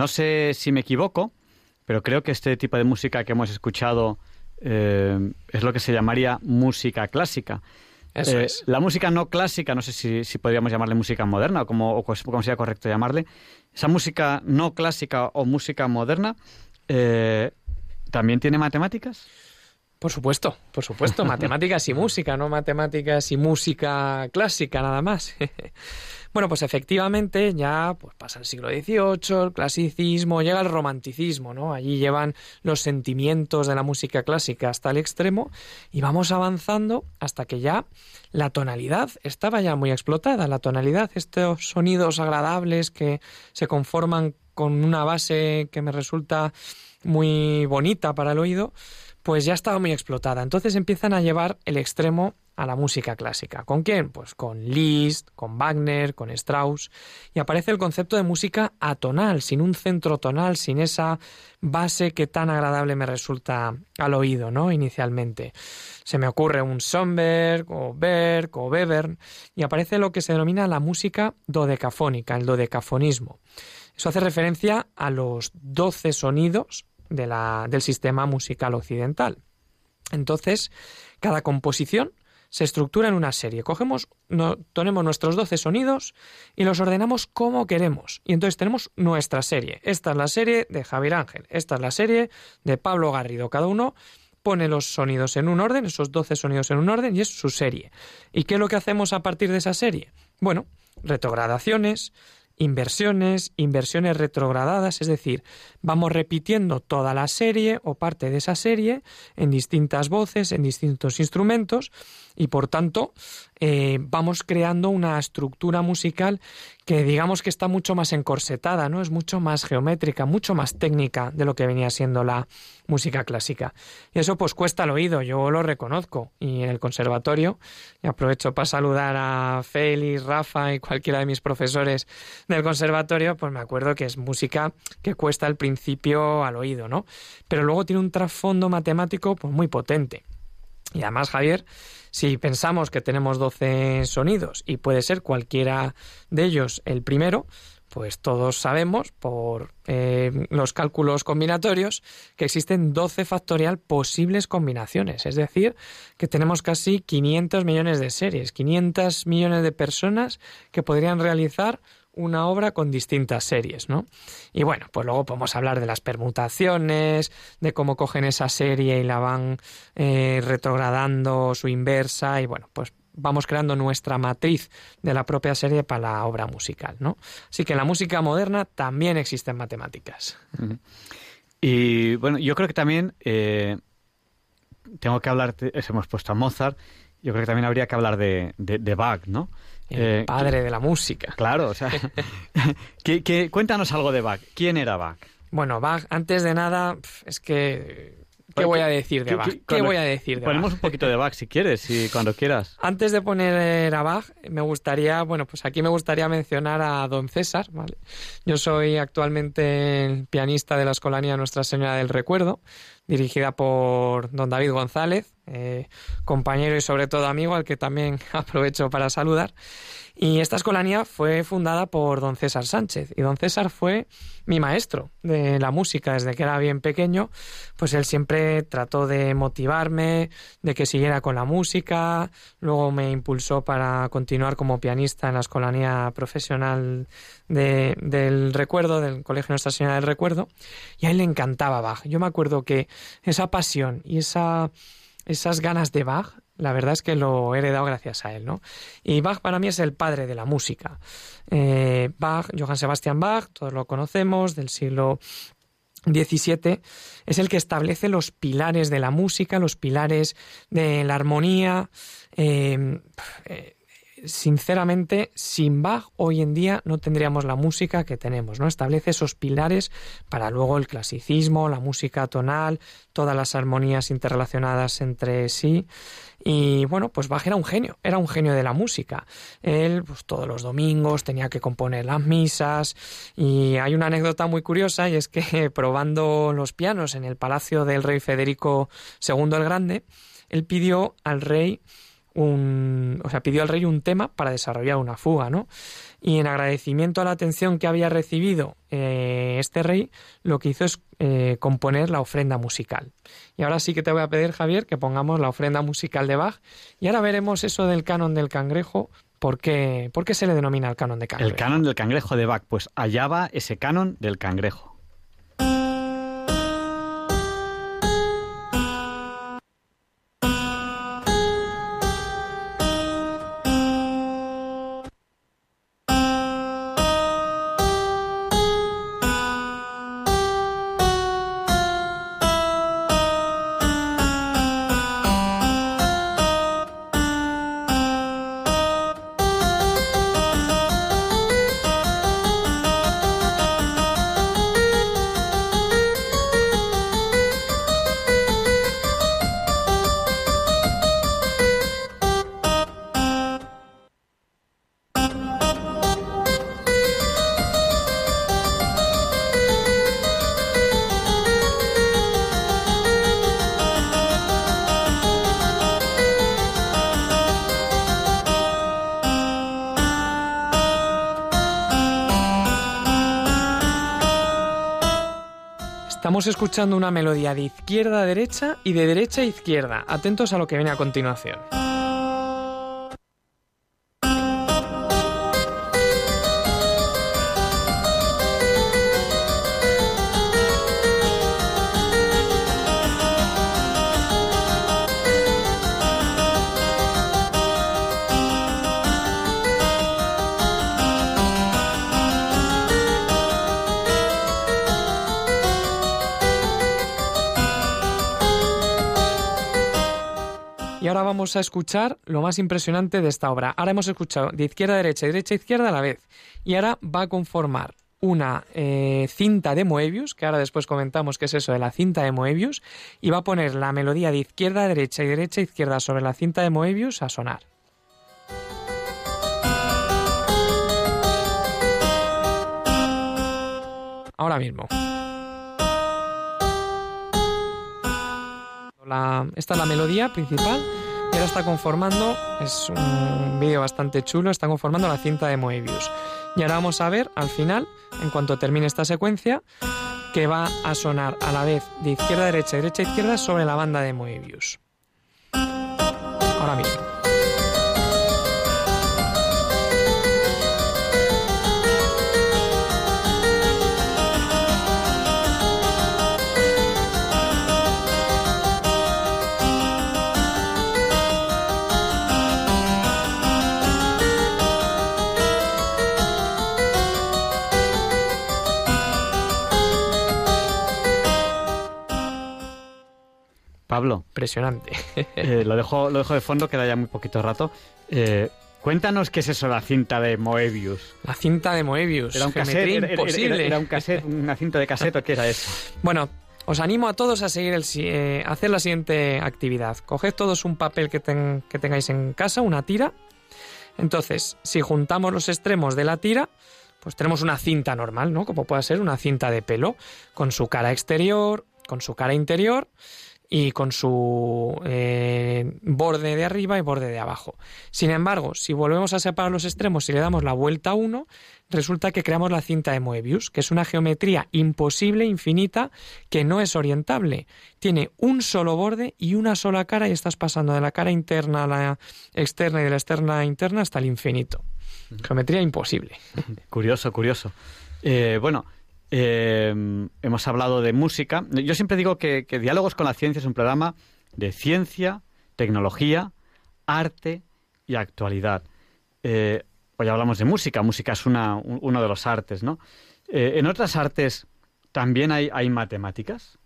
No sé si me equivoco, pero creo que este tipo de música que hemos escuchado eh, es lo que se llamaría música clásica. Eso Eh, es. La música no clásica, no sé si, si podríamos llamarle música moderna o como, o cos- como sería correcto llamarle. Esa música no clásica o música moderna eh, también tiene matemáticas. Por supuesto, por supuesto, matemáticas y música, no matemáticas y música clásica nada más. bueno, pues efectivamente ya pues pasa el siglo XVIII, el clasicismo, llega el romanticismo, ¿no? Allí llevan los sentimientos de la música clásica hasta el extremo y vamos avanzando hasta que ya la tonalidad estaba ya muy explotada, la tonalidad, estos sonidos agradables que se conforman con una base que me resulta muy bonita para el oído, pues ya estaba muy explotada. Entonces empiezan a llevar el extremo a la música clásica. ¿Con quién? Pues con Liszt, con Wagner, con Strauss. Y aparece el concepto de música atonal, sin un centro tonal, sin esa base que tan agradable me resulta al oído, ¿no? Inicialmente. Se me ocurre un Schoenberg o Berg o Webern y aparece lo que se denomina la música dodecafónica, el dodecafonismo. Eso hace referencia a los 12 sonidos de la- del sistema musical occidental. Entonces, cada composición se estructura en una serie. Cogemos, no, tenemos nuestros 12 sonidos y los ordenamos como queremos. Y entonces tenemos nuestra serie. Esta es la serie de Javier Ángel, esta es la serie de Pablo Garrido. Cada uno pone los sonidos en un orden, esos 12 sonidos en un orden, y es su serie. ¿Y qué es lo que hacemos a partir de esa serie? Bueno, retrogradaciones, inversiones, inversiones retrogradadas, es decir, vamos repitiendo toda la serie o parte de esa serie en distintas voces, en distintos instrumentos y por tanto eh, vamos creando una estructura musical que digamos que está mucho más encorsetada, ¿no? Es mucho más geométrica, mucho más técnica de lo que venía siendo la música clásica. Y eso pues cuesta al oído, yo lo reconozco. Y en el conservatorio, y aprovecho para saludar a Félix, Rafa y cualquiera de mis profesores del conservatorio, pues me acuerdo que es música que cuesta al principio al oído, ¿no? Pero luego tiene un trasfondo matemático pues muy potente. Y además, Javier, si pensamos que tenemos 12 sonidos y puede ser cualquiera de ellos el primero, pues todos sabemos por eh, los cálculos combinatorios que existen 12 factorial posibles combinaciones. Es decir, que tenemos casi 500 millones de series, 500 millones de personas que podrían realizar una obra con distintas series, ¿no? Y bueno, pues luego podemos hablar de las permutaciones, de cómo cogen esa serie y la van eh, retrogradando su inversa y bueno, pues vamos creando nuestra matriz de la propia serie para la obra musical, ¿no? Así que en la música moderna también existen matemáticas. Y bueno, yo creo que también eh, tengo que hablar, hemos puesto a Mozart, yo creo que también habría que hablar de, de, de Bach, ¿no? El Eh, padre de la música. Claro, o sea, que, que- cuéntanos algo de Bach. ¿Quién era Bach? Bueno, Bach, antes de nada, es que... ¿Qué Bueno, voy a decir de Bach? ¿Qué voy a decir de Ponemos Bach? un poquito de Bach si quieres, y cuando quieras. Antes de poner a Bach, me gustaría, bueno, pues aquí me gustaría mencionar a don César, ¿vale? Yo soy actualmente el pianista de la Escolanía Nuestra Señora del Recuerdo, dirigida por don David González, eh, compañero y sobre todo amigo, al que también aprovecho para saludar. Y esta escolanía fue fundada por don César Sánchez. Y don César fue mi maestro de la música desde que era bien pequeño. Pues él siempre trató de motivarme, de que siguiera con la música. Luego me impulsó para continuar como pianista en la escolanía profesional de- del recuerdo, del Colegio Nuestra Señora del Recuerdo. Y a él le encantaba Bach. Yo me acuerdo que esa pasión y esa, esas ganas de Bach la verdad es que lo he heredado gracias a él, ¿no? Y Bach para mí es el padre de la música. Eh, Bach, Johann Sebastian Bach, todos lo conocemos, del siglo XVII, es el que establece los pilares de la música, los pilares de la armonía. eh, eh, sinceramente, sin Bach hoy en día no tendríamos la música que tenemos, ¿no? Establece esos pilares para luego el clasicismo, la música tonal, todas las armonías interrelacionadas entre sí. Y bueno, pues Bach era un genio, era un genio de la música. Él, pues todos los domingos tenía que componer las misas. Y hay una anécdota muy curiosa y es que probando los pianos en el palacio del rey Federico II el Grande, él pidió al rey un, o sea, pidió al rey un tema para desarrollar una fuga, ¿no? y en agradecimiento a la atención que había recibido eh, este rey, lo que hizo es eh, componer la ofrenda musical. Y ahora sí que te voy a pedir, Javier, que pongamos la ofrenda musical de Bach y ahora veremos eso del canon del cangrejo. ¿Por qué, ¿Por qué se le denomina el canon de cangrejo? El canon del cangrejo de Bach, pues allá va ese canon del cangrejo. Estamos escuchando una melodía de izquierda a derecha y de derecha a izquierda. Atentos a lo que viene a continuación. A escuchar lo más impresionante de esta obra. Ahora hemos escuchado de izquierda a derecha y derecha a izquierda a la vez. Y ahora va a conformar una eh, cinta de Moebius, que ahora después comentamos qué es eso de la cinta de Moebius, y va a poner la melodía de izquierda a derecha y derecha a izquierda sobre la cinta de Moebius a sonar. Ahora mismo. Esta es la melodía principal y ahora está conformando, es un vídeo bastante chulo, está conformando la cinta de Moebius. Y ahora vamos a ver al final, en cuanto termine esta secuencia, que va a sonar a la vez de izquierda a derecha y derecha a izquierda sobre la banda de Moebius. Ahora mismo. Pablo, Impresionante. eh, lo, dejo, lo dejo de fondo, queda ya muy poquito rato. Eh, cuéntanos qué es eso, la cinta de Moebius. La cinta de Moebius. ¿Era un cassette? Era- imposible. Era, era un cassette, una cinta de cassette o qué era eso? Bueno, os animo a todos a seguir el, eh, a hacer la siguiente actividad. Coged todos un papel que, ten- que tengáis en casa, una tira. Entonces, si juntamos los extremos de la tira, pues tenemos una cinta normal, ¿no? Como puede ser una cinta de pelo, con su cara exterior, con su cara interior y con su eh, borde de arriba y borde de abajo. Sin embargo, si volvemos a separar los extremos y le damos la vuelta a uno, resulta que creamos la cinta de Moebius, que es una geometría imposible, infinita, que no es orientable. Tiene un solo borde y una sola cara y estás pasando de la cara interna a la externa y de la externa a interna hasta el infinito. Geometría imposible. Curioso, curioso. Eh, bueno, eh, hemos hablado de música. Yo siempre digo que, Diálogos con la Ciencia es un programa de ciencia, tecnología, arte y actualidad. Eh, hoy hablamos de música. Música es una, un- uno de los artes, ¿no? Eh, en otras artes también hay, hay matemáticas.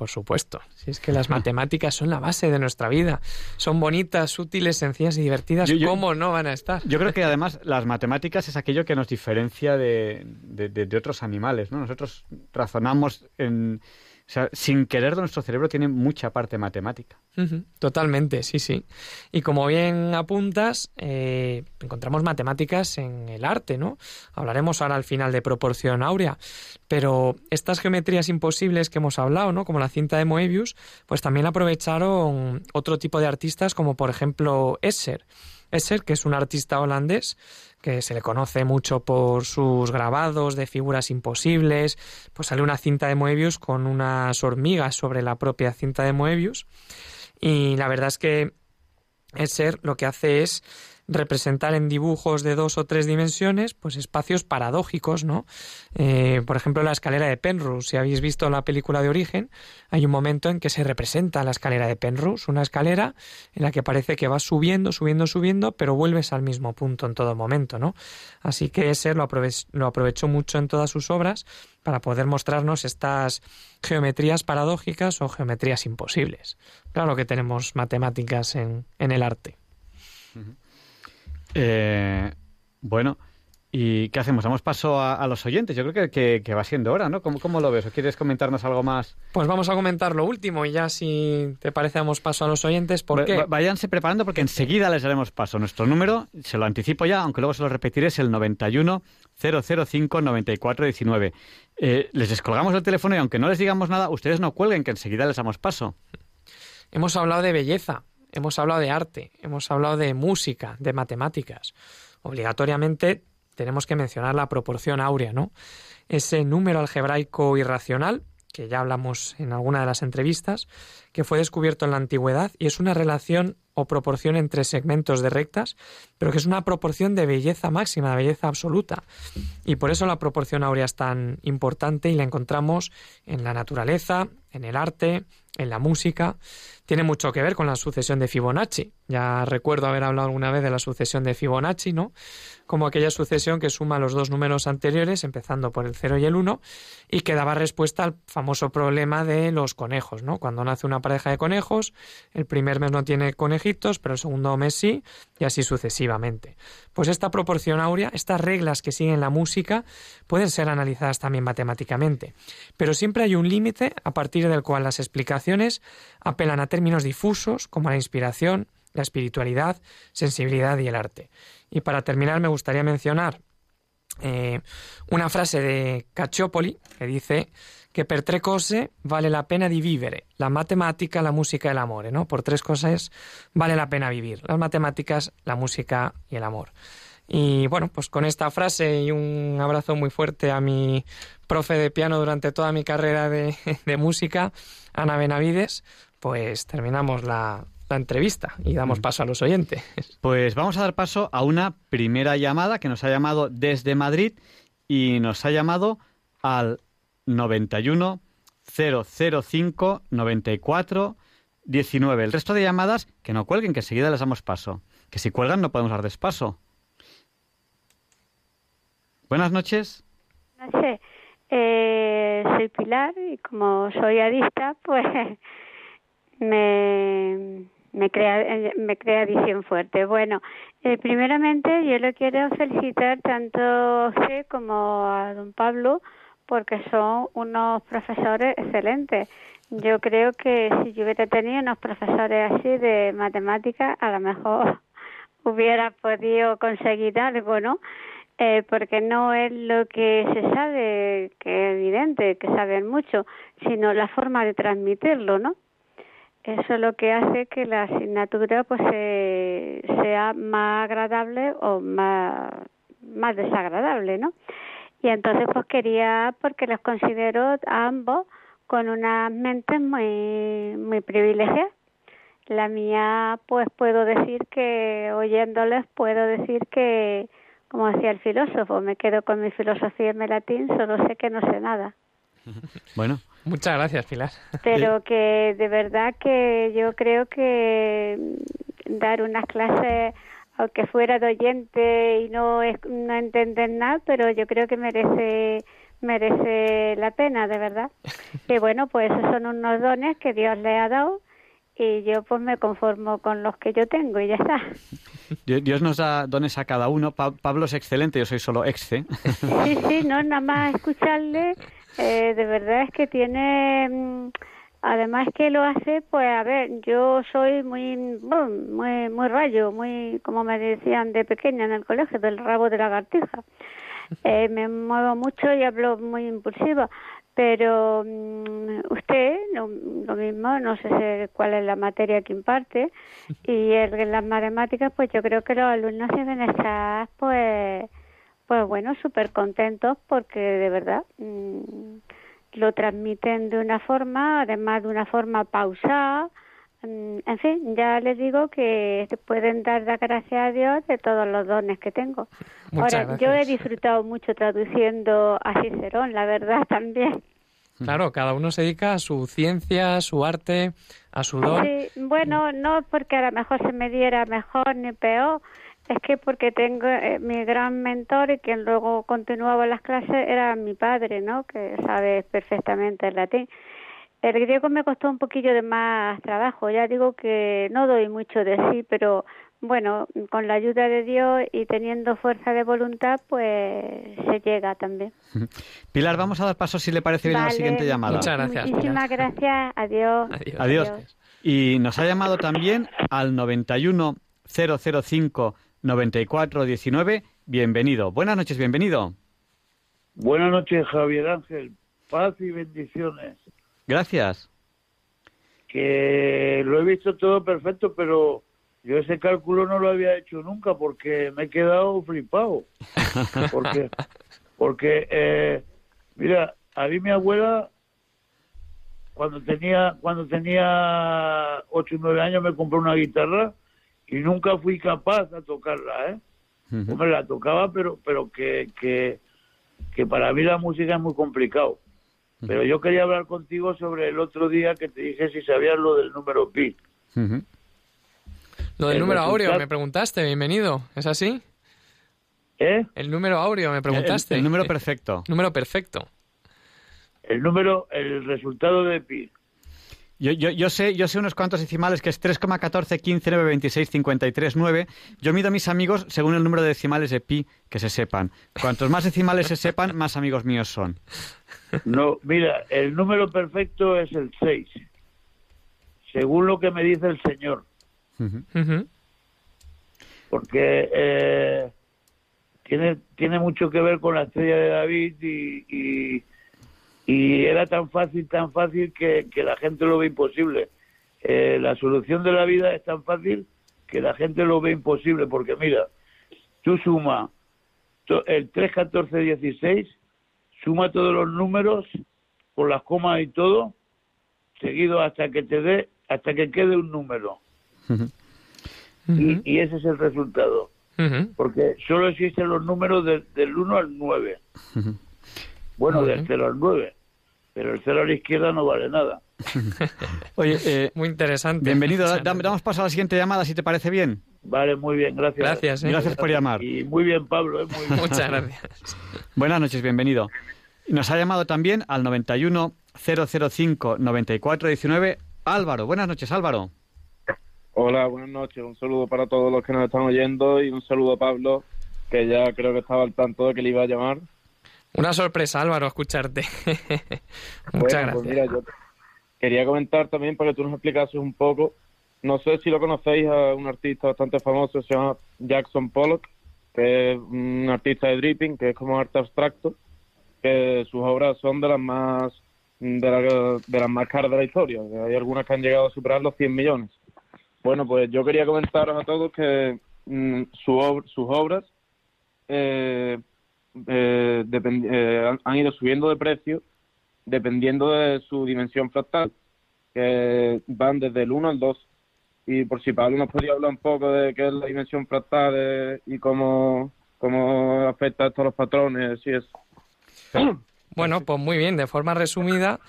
Por supuesto. Si es que las matemáticas son la base de nuestra vida. Son bonitas, útiles, sencillas y divertidas. Yo- yo- ¿Cómo no van a estar? Yo creo que además las matemáticas es aquello que nos diferencia de, de- de- de otros animales, ¿no? Nosotros razonamos en... Sin querer nuestro cerebro tiene mucha parte matemática. Totalmente, sí, sí. Y como bien apuntas, eh, encontramos matemáticas en el arte, ¿no? Hablaremos ahora al final de proporción áurea, pero estas geometrías imposibles que hemos hablado, ¿no? Como la cinta de Moebius, pues también aprovecharon otro tipo de artistas, como por ejemplo Escher. Esser, que es un artista holandés que se le conoce mucho por sus grabados de figuras imposibles, pues sale una cinta de Moebius con unas hormigas sobre la propia cinta de Moebius. Y la verdad es que Esser lo que hace es representar en dibujos de dos o tres dimensiones, pues espacios paradójicos, ¿no? Eh, por ejemplo, la escalera de Penrose. Si habéis visto la película de Origen, hay un momento en que se representa la escalera de Penrose, una escalera en la que parece que vas subiendo, subiendo, subiendo, pero vuelves al mismo punto en todo momento, ¿no? Así que ese lo, lo aprovechó mucho en todas sus obras para poder mostrarnos estas geometrías paradójicas o geometrías imposibles. Claro que tenemos matemáticas en el arte. Eh, bueno, ¿y qué hacemos? ¿Damos paso a, los oyentes? Yo creo que, que, va siendo hora, ¿no? ¿Cómo, ¿Cómo, lo ves? ¿O quieres comentarnos algo más? Pues vamos a comentar lo último y ya si te parece damos paso a los oyentes. ¿Por qué? Váyanse preparando porque enseguida les daremos paso. Nuestro número, se lo anticipo ya, aunque luego se lo repetiré, es el 91 005 94 19. les descolgamos el teléfono y aunque no les digamos nada, ustedes no cuelguen, que enseguida les damos paso. Hemos hablado de belleza, hemos hablado de arte, hemos hablado de música, de matemáticas. Obligatoriamente tenemos que mencionar la proporción áurea, ¿no? Ese número algebraico irracional, que ya hablamos en alguna de las entrevistas, que fue descubierto en la antigüedad y es una relación o proporción entre segmentos de rectas, pero que es una proporción de belleza máxima, de belleza absoluta. Y por eso la proporción áurea es tan importante y la encontramos en la naturaleza, en el arte, en la música tiene mucho que ver con la sucesión de Fibonacci. Ya recuerdo haber hablado alguna vez de la sucesión de Fibonacci, ¿no? Como aquella sucesión que suma los dos números anteriores, empezando por el 0 y el 1, y que daba respuesta al famoso problema de los conejos, ¿no? Cuando nace una pareja de conejos, el primer mes no tiene conejitos, pero el segundo mes sí, y así sucesivamente. Pues esta proporción áurea, estas reglas que siguen la música, pueden ser analizadas también matemáticamente. Pero siempre hay un límite a partir del cual las explicaciones apelan a términos difusos como la inspiración, la espiritualidad, sensibilidad y el arte. Y para terminar me gustaría mencionar eh, una frase de Cacciopoli que dice que per tre cose vale la pena di vivere, la matemática, la música y el amor. ¿no? Por tres cosas vale la pena vivir, las matemáticas, la música y el amor. Y bueno, pues con esta frase y un abrazo muy fuerte a mi profe de piano durante toda mi carrera de, de música, Ana Benavides, pues terminamos la, entrevista y damos mm. paso a los oyentes. Pues vamos a dar paso a una primera llamada que nos ha llamado desde Madrid y nos ha llamado al 91 005 94 19. El resto de llamadas que no cuelguen, que enseguida les damos paso. Que si cuelgan no podemos dar despaso. Buenas noches. No eh, soy Pilar y como soy adicta, pues me, me crea me crea visión fuerte. Bueno, eh, primeramente yo le quiero felicitar tanto a usted como a don Pablo porque son unos profesores excelentes. Yo creo que si yo hubiera tenido unos profesores así de matemáticas, a lo mejor hubiera podido conseguir algo, ¿no? Eh, porque no es lo que se sabe, que es evidente, que saben mucho, sino la forma de transmitirlo, ¿no? Eso es lo que hace que la asignatura pues sea más agradable o más, más desagradable, ¿no? Y entonces pues quería, porque los considero a ambos con unas mentes muy, muy privilegiadas. La mía pues puedo decir que oyéndoles puedo decir que, como decía el filósofo, me quedo con mi filosofía en latín, solo sé que no sé nada. Bueno, Muchas gracias, Pilar. Pero que de verdad que yo creo que dar unas clases, aunque fuera de oyente y no, no entender nada, pero yo creo que merece merece la pena, de verdad. Y bueno, pues esos son unos dones que Dios le ha dado y yo pues me conformo con los que yo tengo y ya está. Dios nos da dones a cada uno. Pablo es excelente, yo soy solo exe. Sí, sí, no, nada más escucharle eh, de verdad es que tiene mm, además que lo hace pues a ver yo soy muy muy muy rayo muy como me decían de pequeña en el colegio del rabo de lagartija eh, me muevo mucho y hablo muy impulsiva pero mm, usted lo, mismo, no sé cuál es la materia que imparte, y en las matemáticas, pues yo creo que los alumnos deben estar, pues, pues bueno, súper contentos porque de verdad mm, lo transmiten de una forma, además de una forma pausada, en fin, ya les digo que pueden dar la gracias a Dios de todos los dones que tengo. Ahora, yo he disfrutado mucho traduciendo a Cicerón, la verdad también. Claro, cada uno se dedica a su ciencia, a su arte, a su don. Sí, bueno, no porque a lo mejor se me diera mejor ni peor, es que porque tengo eh, mi gran mentor y quien luego continuaba las clases era mi padre, ¿no? Que sabe perfectamente el latín. El griego me costó un poquillo de más trabajo, ya digo que no doy mucho de sí, pero bueno, con la ayuda de Dios y teniendo fuerza de voluntad, pues se llega también. Pilar, vamos a dar paso si le parece bien a la siguiente llamada. Muchas gracias. Muchísimas gracias. Adiós. Adiós. Y nos ha llamado también al 91 005 9419. Bienvenido. Buenas noches, bienvenido. Buenas noches, Javier Ángel. Paz y bendiciones. Gracias. Que lo he visto todo perfecto, pero yo ese cálculo no lo había hecho nunca porque me he quedado flipado. Porque, porque eh, mira, a mí mi abuela cuando tenía cuando tenía 8 o 9 años me compró una guitarra y nunca fui capaz de tocarla, ¿eh? me la tocaba, pero pero que, que, que para mí la música es muy complicado. Pero yo quería hablar contigo sobre el otro día que te dije si sabías lo del número pi. Lo del número áureo, me preguntaste, bienvenido. ¿Es así? ¿Eh? El número áureo, me preguntaste. El, número perfecto. número perfecto. El número, el resultado de pi. Yo, yo, yo, sé, yo sé unos cuantos decimales que es 3,14, 15, 9, 26, 53, 9. Yo mido a mis amigos según el número de decimales de pi que se sepan. Cuantos más decimales se sepan, más amigos míos son. No, mira, el número perfecto es el 6. Según lo que me dice el Señor. Porque eh, tiene, tiene mucho que ver con la estrella de David y, y, era tan fácil, tan fácil que, la gente lo ve imposible. Eh, la solución de la vida es tan fácil que la gente lo ve imposible, porque mira, tú suma el 3, 14, 16, suma todos los números con las comas y todo, seguido hasta que te dé, hasta que quede un número y, ese es el resultado. Porque solo existen los números del 1 al 9. Bueno, del 0 al 9. Pero el 0 a la izquierda no vale nada. Oye, eh, muy interesante. Bienvenido. Damos paso a la siguiente llamada, si te parece bien. Vale, muy bien, gracias. Gracias, ¿eh? gracias por llamar. Y muy bien, Pablo. ¿eh? Muy bien. Muchas gracias. Buenas noches, bienvenido. Nos ha llamado también al 91 005 9419 Álvaro. Buenas noches, Álvaro. Hola, buenas noches. Un saludo para todos los que nos están oyendo y un saludo a Pablo, que ya creo que estaba al tanto de que le iba a llamar. Una sorpresa, Álvaro, escucharte. Muchas pues gracias. yo quería comentar también para que tú nos explicases un poco. No sé si lo conocéis a un artista bastante famoso, se llama Jackson Pollock, que es un artista de dripping, que es como arte abstracto, que sus obras son de las más de, de las más caras de la historia. Hay algunas que han llegado a superar los 100 millones. Bueno, pues yo quería comentaros a todos que mm, su sus obras eh, eh, eh han ido subiendo de precio dependiendo de su dimensión fractal, que van desde el 1 al 2. Y por si Pablo nos podría hablar un poco de qué es la dimensión fractal eh, y cómo, cómo afecta esto a los patrones y eso. Bueno, pues muy bien, de forma resumida,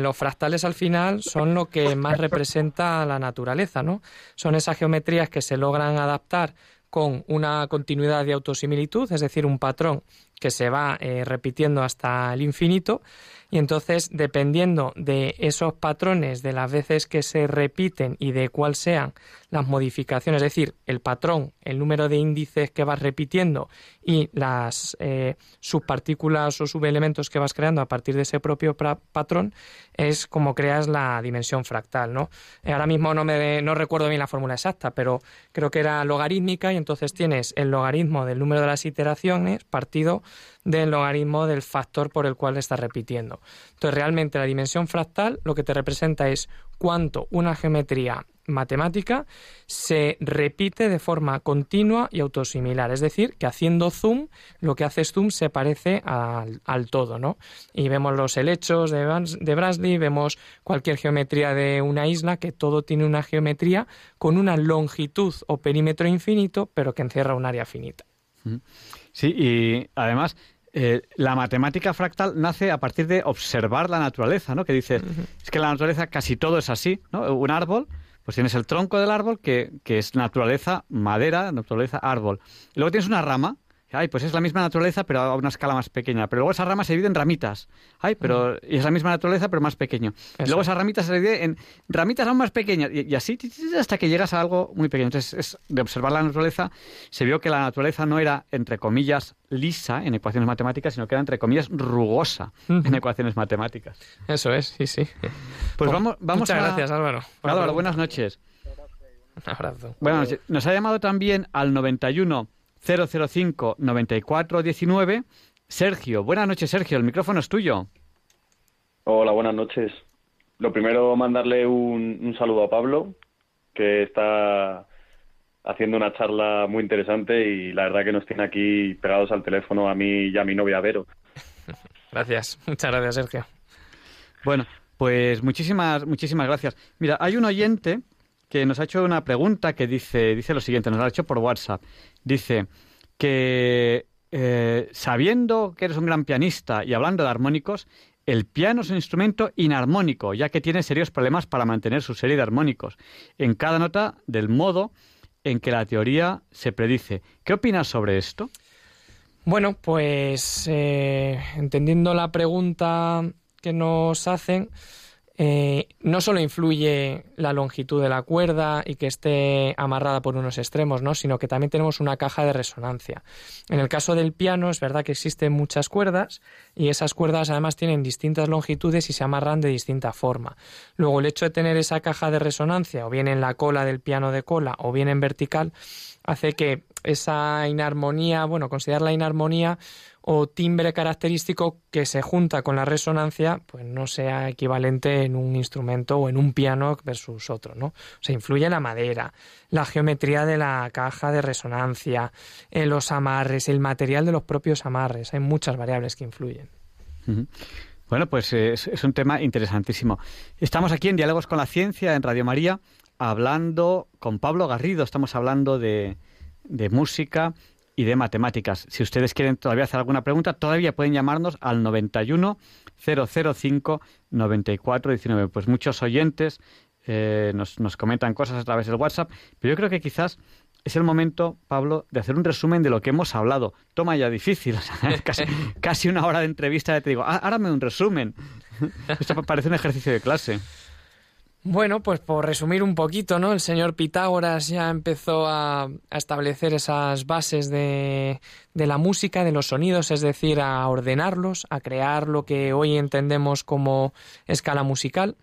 los fractales al final son lo que más representa la naturaleza, ¿no? Son esas geometrías que se logran adaptar con una continuidad de autosimilitud, es decir, un patrón que se va eh, repitiendo hasta el infinito y entonces dependiendo de esos patrones, de las veces que se repiten y de cuál sean las modificaciones, es decir, el patrón, el número de índices que vas repitiendo y las eh, subpartículas o subelementos que vas creando a partir de ese propio patrón, es como creas la dimensión fractal, ¿no? Eh, ahora mismo no me no recuerdo bien la fórmula exacta, pero creo que era logarítmica y entonces tienes el logaritmo del número de las iteraciones partido del logaritmo del factor por el cual está repitiendo. Entonces, realmente la dimensión fractal lo que te representa es cuánto una geometría matemática se repite de forma continua y autosimilar. Es decir, que haciendo zoom, lo que hace zoom se parece al, todo, ¿no? Y vemos los helechos de, de Brasley, vemos cualquier geometría de una isla, que todo tiene una geometría con una longitud o perímetro infinito, pero que encierra un área finita. Sí, y además eh, la matemática fractal nace a partir de observar la naturaleza, ¿no? Que dice, es que la naturaleza casi todo es así, ¿no? Un árbol, pues tienes el tronco del árbol que, que es naturaleza madera, naturaleza árbol. Y luego tienes una rama Ay, pues es la misma naturaleza, pero a una escala más pequeña. Pero luego esa rama se divide en ramitas. Ay, pero y es la misma naturaleza, pero más pequeño. Y luego esa ramita se divide en ramitas aún más pequeñas. Y, así hasta que llegas a algo muy pequeño. Entonces, es, de observar la naturaleza, se vio que la naturaleza no era, entre comillas, lisa en ecuaciones matemáticas, sino que era, entre comillas, rugosa en ecuaciones matemáticas. Eso es, sí, sí. Pues vamos, vamos Muchas gracias, Álvaro. Álvaro, buenas noches. Un abrazo. Buenas noches. Nos ha llamado también al 91 005 9419. Sergio, buenas noches, Sergio. El micrófono es tuyo. Hola, buenas noches. Lo primero, mandarle un, saludo a Pablo, que está haciendo una charla muy interesante y la verdad que nos tiene aquí pegados al teléfono a mí y a mi novia Vero. Gracias, muchas gracias, Sergio. Bueno, pues muchísimas, muchísimas gracias. Mira, hay un oyente que nos ha hecho una pregunta que dice, dice lo siguiente, nos la ha hecho por WhatsApp. Dice que eh, sabiendo que eres un gran pianista y hablando de armónicos, el piano es un instrumento inarmónico, ya que tiene serios problemas para mantener su serie de armónicos en cada nota del modo en que la teoría se predice. ¿Qué opinas sobre esto? Bueno, pues eh, entendiendo la pregunta que nos hacen, eh, no solo influye la longitud de la cuerda y que esté amarrada por unos extremos, ¿no? sino que también tenemos una caja de resonancia. En el caso del piano es verdad que existen muchas cuerdas y esas cuerdas además tienen distintas longitudes y se amarran de distinta forma. Luego el hecho de tener esa caja de resonancia o bien en la cola del piano de cola o bien en vertical hace que esa inarmonía, bueno, considerar la inarmonía o timbre característico que se junta con la resonancia, pues no sea equivalente en un instrumento o en un piano versus otro, ¿no? O sea, influye la madera, la geometría de la caja de resonancia, en los amarres, el material de los propios amarres, hay muchas variables que influyen. Bueno, pues es, es un tema interesantísimo. Estamos aquí en Diálogos con la Ciencia, en Radio María, hablando con Pablo Garrido, estamos hablando de, de música y de matemáticas. Si ustedes quieren todavía hacer alguna pregunta, todavía pueden llamarnos al 91 005 94 19. Pues muchos oyentes eh, nos, nos comentan cosas a través del WhatsApp, pero yo creo que quizás es el momento, Pablo, de hacer un resumen de lo que hemos hablado. Toma ya difícil, casi, casi, una hora de entrevista, te digo, ah, me un resumen. Esto parece un ejercicio de clase. Bueno, pues por resumir un poquito, ¿no? El señor Pitágoras ya empezó a, establecer esas bases de, de, la música, de los sonidos, es decir, a ordenarlos, a crear lo que hoy entendemos como escala musical.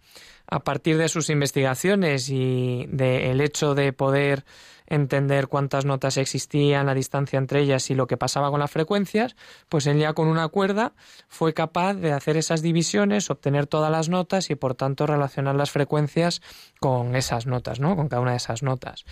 A partir de sus investigaciones y del hecho de poder entender cuántas notas existían, la distancia entre ellas y lo que pasaba con las frecuencias, pues él ya con una cuerda fue capaz de hacer esas divisiones, obtener todas las notas y por tanto relacionar las frecuencias con esas notas, ¿no? Con cada una de esas notas.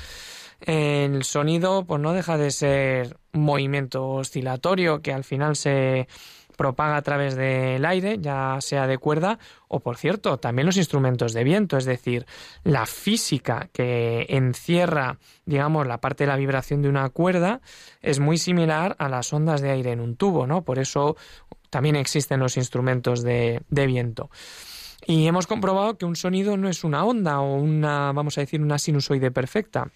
El sonido pues no deja de ser un movimiento oscilatorio que al final se propaga a través del aire, ya sea de cuerda o, por cierto, también los instrumentos de viento, es decir, la física que encierra, digamos, la parte de la vibración de una cuerda es muy similar a las ondas de aire en un tubo, ¿no? Por eso también existen los instrumentos de, viento. Y hemos comprobado que un sonido no es una onda o una, vamos a decir, una sinusoide perfecta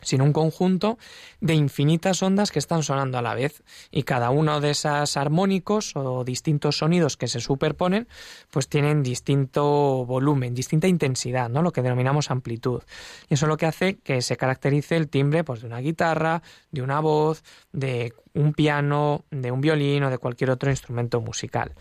sino un conjunto de infinitas ondas que están sonando a la vez y cada uno de esos armónicos o distintos sonidos que se superponen pues tienen distinto volumen, distinta intensidad, ¿no? lo que denominamos amplitud. Y eso es lo que hace que se caracterice el timbre pues de una guitarra, de una voz, de un piano, de un violín o de cualquier otro instrumento musical.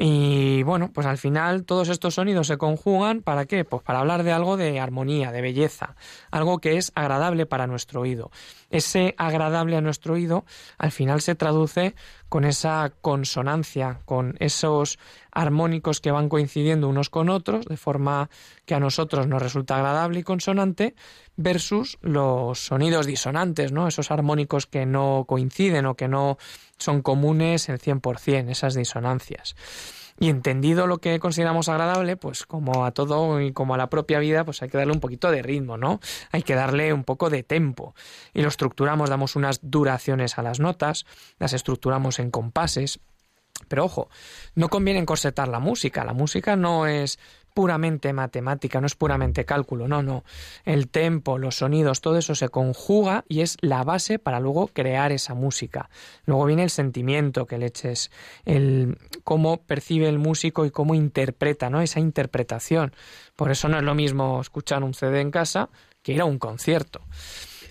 Y bueno, pues al final todos estos sonidos se conjugan para qué? Pues para hablar de algo de armonía, de belleza, algo que es agradable para nuestro oído. Ese agradable a nuestro oído al final se traduce con esa consonancia, con esos armónicos que van coincidiendo unos con otros, de forma que a nosotros nos resulta agradable y consonante, versus los sonidos disonantes, ¿no? Esos armónicos que no coinciden o que no son comunes el 100%, esas disonancias. Y entendido lo que consideramos agradable, pues como a todo y como a la propia vida, pues hay que darle un poquito de ritmo, ¿no? Hay que darle un poco de tempo. Y lo estructuramos, damos unas duraciones a las notas, las estructuramos en compases. Pero ojo, no conviene encorsetar la música. La música no es puramente matemática, no es puramente cálculo, no, no. El tempo, los sonidos, todo eso se conjuga y es la base para luego crear esa música. Luego viene el sentimiento que le eches, el cómo percibe el músico y cómo interpreta, ¿no? Esa interpretación. Por eso no es lo mismo escuchar un CD en casa que ir a un concierto.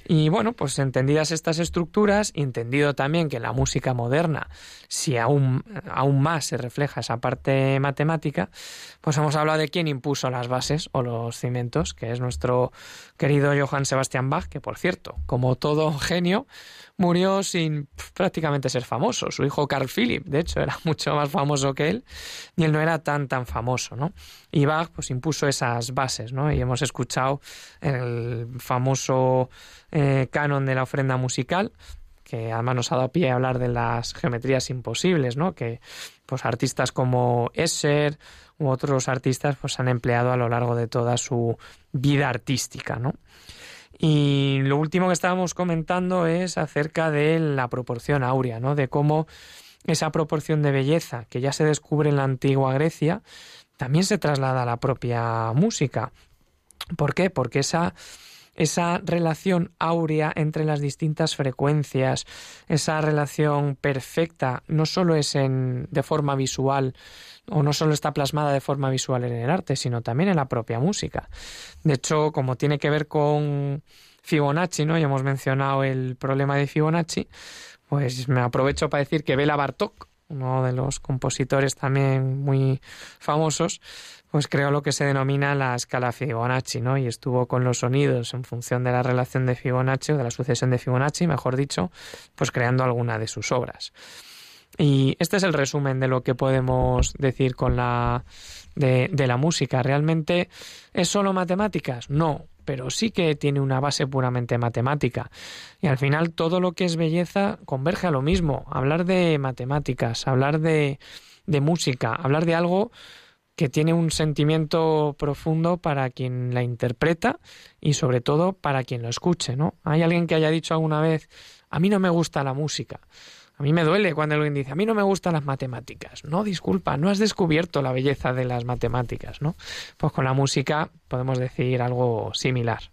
Y bueno, pues entendidas estas estructuras entendido también que la música moderna, si aún, aún más se refleja esa parte matemática, pues hemos hablado de quién impuso las bases o los cimientos, que es nuestro querido Johann Sebastian Bach, que por cierto, como todo genio, murió sin prácticamente ser famoso. Su hijo Carl Philipp, de hecho, era mucho más famoso que él y él no era tan tan famoso, ¿no? Y Bach pues impuso esas bases, ¿no? Y hemos escuchado el famoso eh, canon de la ofrenda musical, que además nos ha dado pie a hablar de las geometrías imposibles, ¿no? Que pues artistas como Escher u otros artistas pues han empleado a lo largo de toda su vida artística, ¿no? Y lo último que estábamos comentando es acerca de la proporción áurea, ¿no? De cómo esa proporción de belleza que ya se descubre en la antigua Grecia también se traslada a la propia música. ¿Por qué? Porque esa esa relación áurea entre las distintas frecuencias, esa relación perfecta, no solo es en, de forma visual, o no solo está plasmada de forma visual en el arte, sino también en la propia música. De hecho, como tiene que ver con Fibonacci, ¿no? Ya hemos mencionado el problema de Fibonacci, pues me aprovecho para decir que Bela Bartok, uno de los compositores también muy famosos, pues creó lo que se denomina la escala Fibonacci, ¿no? Y estuvo con los sonidos en función de la relación de Fibonacci o de la sucesión de Fibonacci, mejor dicho, pues creando alguna de sus obras. Y este es el resumen de lo que podemos decir con la de, de la música. ¿Realmente es solo matemáticas? No, pero sí que tiene una base puramente matemática. Y al final todo lo que es belleza converge a lo mismo. Hablar de matemáticas, hablar de, de música, hablar de algo que tiene un sentimiento profundo para quien la interpreta y sobre todo para quien lo escuche, ¿no? Hay alguien que haya dicho alguna vez, a mí no me gusta la música. A mí me duele cuando alguien dice, a mí no me gustan las matemáticas. No, disculpa, no has descubierto la belleza de las matemáticas, ¿no? Pues con la música podemos decir algo similar.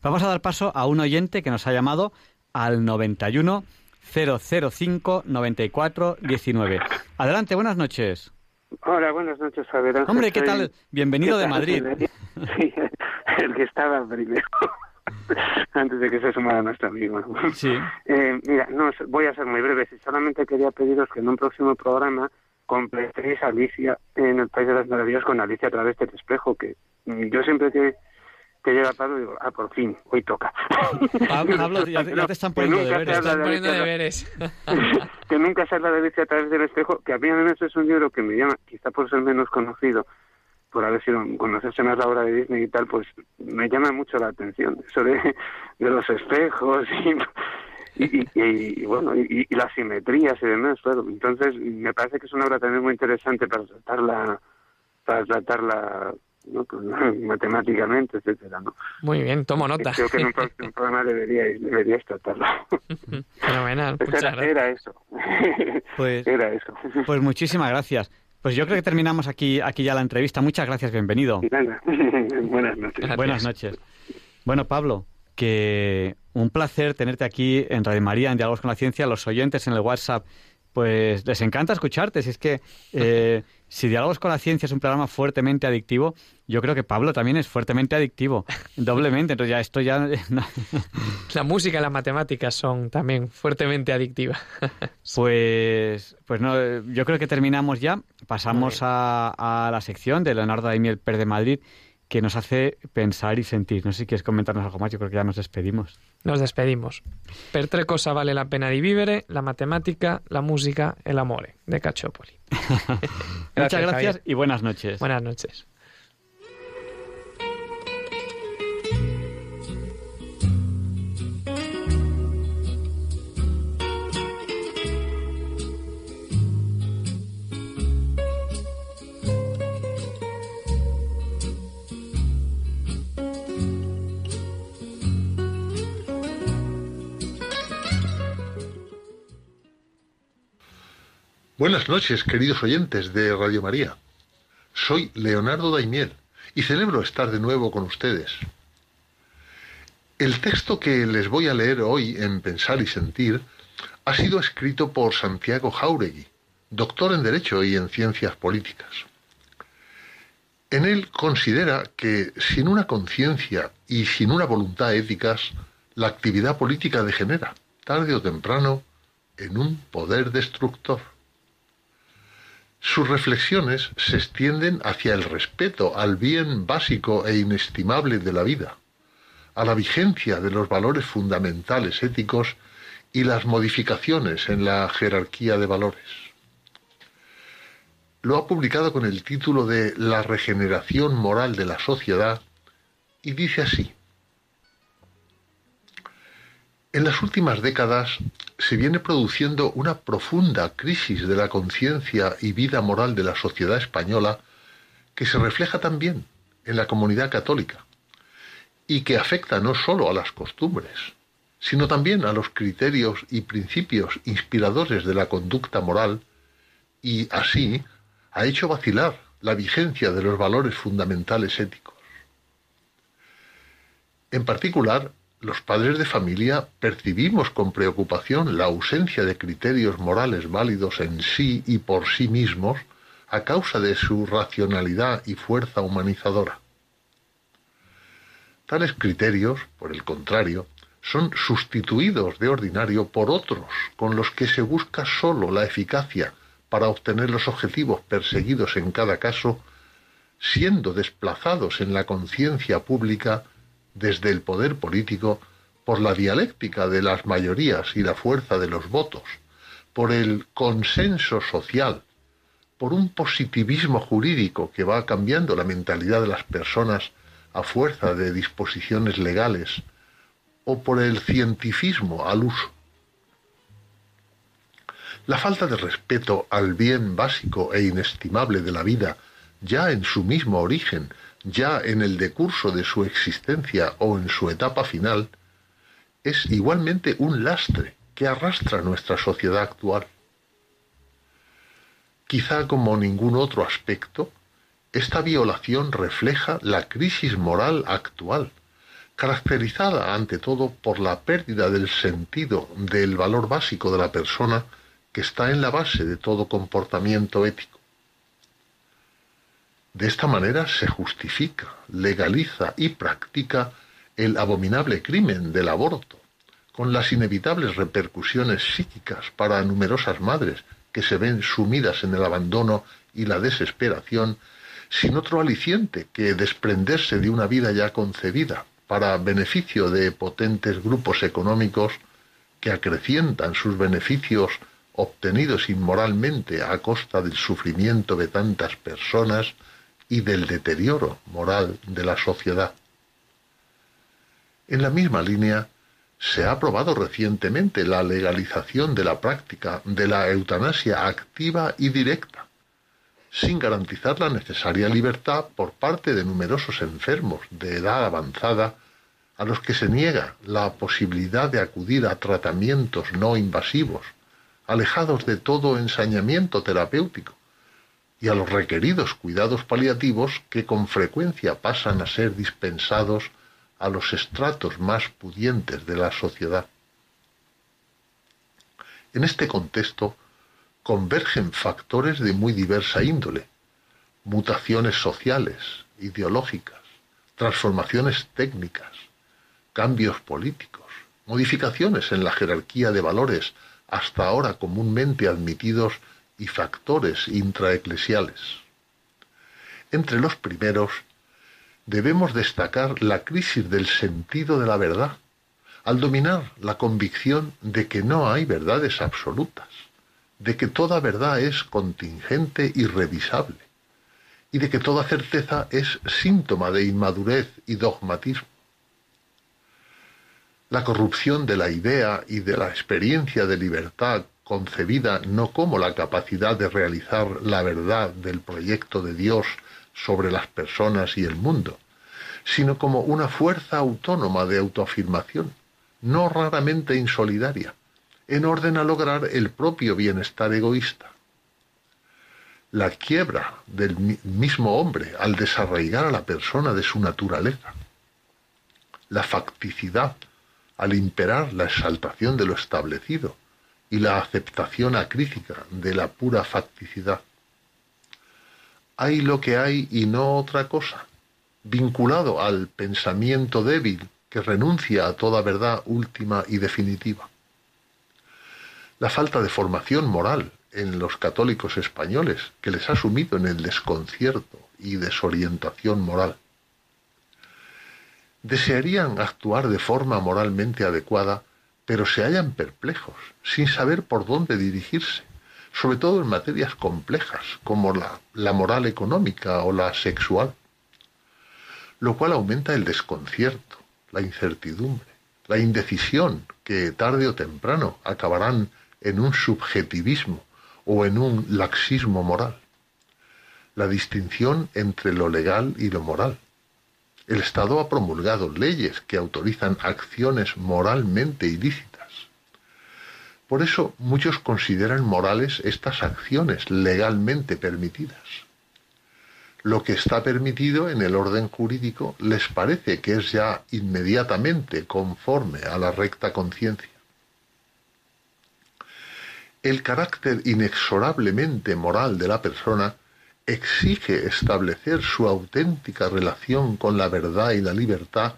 Vamos a dar paso a un oyente que nos ha llamado al 91 005 94 19. Adelante, buenas noches. Hola, buenas noches, Javier. Hombre, ¿qué tal? Bienvenido de Madrid. Sí, el que estaba primero. antes de que se sumara nuestro amigo. Sí. Eh, mira, no, voy a ser muy breve. Si solamente quería pediros que en un próximo programa completéis Alicia en el País de las Maravillas con Alicia a través del espejo, que yo siempre que, que llega Pablo digo, ah, por fin, hoy toca. Pablo, ya, ya te están poniendo deberes. Están poniendo deberes. que nunca se habla de Alicia a través del espejo, que a mí al es un libro que me llama, quizá por ser menos conocido, por haber sido conocerse más la obra de Disney y tal, pues me llama mucho la atención eso de, de los espejos y, y, y, bueno y, las simetrías y demás, claro. Entonces me parece que es una obra también muy interesante para tratarla, para tratarla ¿no? Pues, matemáticamente, etcétera, ¿no? Muy bien, tomo nota. Creo que en un próximo programa deberíais, deberíais tratarlo. Fenomenal, Pues muchas era, gracias. era eso. Pues- era eso. Pues muchísimas gracias. Pues yo creo que terminamos aquí, aquí ya la entrevista. Muchas gracias, bienvenido. Nada, buenas noches. Gracias. Buenas noches. Bueno, Pablo, que un placer tenerte aquí en Radio María, en Diálogos con la Ciencia. Los oyentes en el WhatsApp, pues les encanta escucharte. Si es que eh, si Diálogos con la Ciencia es un programa fuertemente adictivo, yo creo que Pablo también es fuertemente adictivo, doblemente. Entonces ya esto ya... la música y las matemáticas son también fuertemente adictivas. pues, pues no, yo creo que terminamos ya. Pasamos a, a, la sección de Leonardo Daimiel Per de Madrid que nos hace pensar y sentir. No sé si quieres comentarnos algo más, yo creo que ya nos despedimos. Nos despedimos. Per tre cosa vale la pena di vivere, la matemática, la música, el amore, de Cacciopoli. Muchas gracias y buenas noches. Buenas noches. Buenas noches, queridos oyentes de Radio María. Soy Leonardo Daimiel y celebro estar de nuevo con ustedes. El texto que les voy a leer hoy en Pensar y Sentir ha sido escrito por Santiago Jauregui, doctor en Derecho y en Ciencias Políticas. En él considera que sin una conciencia y sin una voluntad éticas, la actividad política degenera, tarde o temprano, en un poder destructor. Sus reflexiones se extienden hacia el respeto al bien básico e inestimable de la vida, a la vigencia de los valores fundamentales éticos y las modificaciones en la jerarquía de valores. Lo ha publicado con el título de La regeneración moral de la sociedad y dice así. En las últimas décadas se viene produciendo una profunda crisis de la conciencia y vida moral de la sociedad española que se refleja también en la comunidad católica y que afecta no sólo a las costumbres, sino también a los criterios y principios inspiradores de la conducta moral y así ha hecho vacilar la vigencia de los valores fundamentales éticos. En particular, los padres de familia percibimos con preocupación la ausencia de criterios morales válidos en sí y por sí mismos a causa de su racionalidad y fuerza humanizadora. Tales criterios, por el contrario, son sustituidos de ordinario por otros con los que se busca sólo la eficacia para obtener los objetivos perseguidos en cada caso, siendo desplazados en la conciencia pública desde el poder político por la dialéctica de las mayorías y la fuerza de los votos, por el consenso social, por un positivismo jurídico que va cambiando la mentalidad de las personas a fuerza de disposiciones legales, o por el cientifismo al uso. La falta de respeto al bien básico e inestimable de la vida, ya en su mismo origen, ya en el decurso de su existencia o en su etapa final, es igualmente un lastre que arrastra nuestra sociedad actual. Quizá como ningún otro aspecto, esta violación refleja la crisis moral actual, caracterizada ante todo por la pérdida del sentido del valor básico de la persona que está en la base de todo comportamiento ético. De esta manera se justifica, legaliza y practica el abominable crimen del aborto, con las inevitables repercusiones psíquicas para numerosas madres que se ven sumidas en el abandono y la desesperación, sin otro aliciente que desprenderse de una vida ya concebida para beneficio de potentes grupos económicos que acrecientan sus beneficios obtenidos inmoralmente a costa del sufrimiento de tantas personas y del deterioro moral de la sociedad. En la misma línea, se ha aprobado recientemente la legalización de la práctica de la eutanasia activa y directa, sin garantizar la necesaria libertad por parte de numerosos enfermos de edad avanzada a los que se niega la posibilidad de acudir a tratamientos no invasivos, alejados de todo ensañamiento terapéutico, y a los requeridos cuidados paliativos que con frecuencia pasan a ser dispensados a los estratos más pudientes de la sociedad. En este contexto convergen factores de muy diversa índole, mutaciones sociales, ideológicas, transformaciones técnicas, cambios políticos, modificaciones en la jerarquía de valores hasta ahora comúnmente admitidos y factores intraeclesiales. Entre los primeros, debemos destacar la crisis del sentido de la verdad, al dominar la convicción de que no hay verdades absolutas, de que toda verdad es contingente y revisable, y de que toda certeza es síntoma de inmadurez y dogmatismo. La corrupción de la idea y de la experiencia de libertad concebida no como la capacidad de realizar la verdad del proyecto de Dios sobre las personas y el mundo, sino como una fuerza autónoma de autoafirmación, no raramente insolidaria, en orden a lograr el propio bienestar egoísta. La quiebra del mismo hombre al desarraigar a la persona de su naturaleza. La facticidad al imperar la exaltación de lo establecido y la aceptación acrítica de la pura facticidad. Hay lo que hay y no otra cosa, vinculado al pensamiento débil que renuncia a toda verdad última y definitiva. La falta de formación moral en los católicos españoles, que les ha sumido en el desconcierto y desorientación moral. Desearían actuar de forma moralmente adecuada, pero se hallan perplejos, sin saber por dónde dirigirse, sobre todo en materias complejas como la, la moral económica o la sexual, lo cual aumenta el desconcierto, la incertidumbre, la indecisión que tarde o temprano acabarán en un subjetivismo o en un laxismo moral. La distinción entre lo legal y lo moral. El Estado ha promulgado leyes que autorizan acciones moralmente ilícitas. Por eso muchos consideran morales estas acciones legalmente permitidas lo que está permitido en el orden jurídico les parece que es ya inmediatamente conforme a la recta conciencia. El carácter inexorablemente moral de la persona exige establecer su auténtica relación con la verdad y la libertad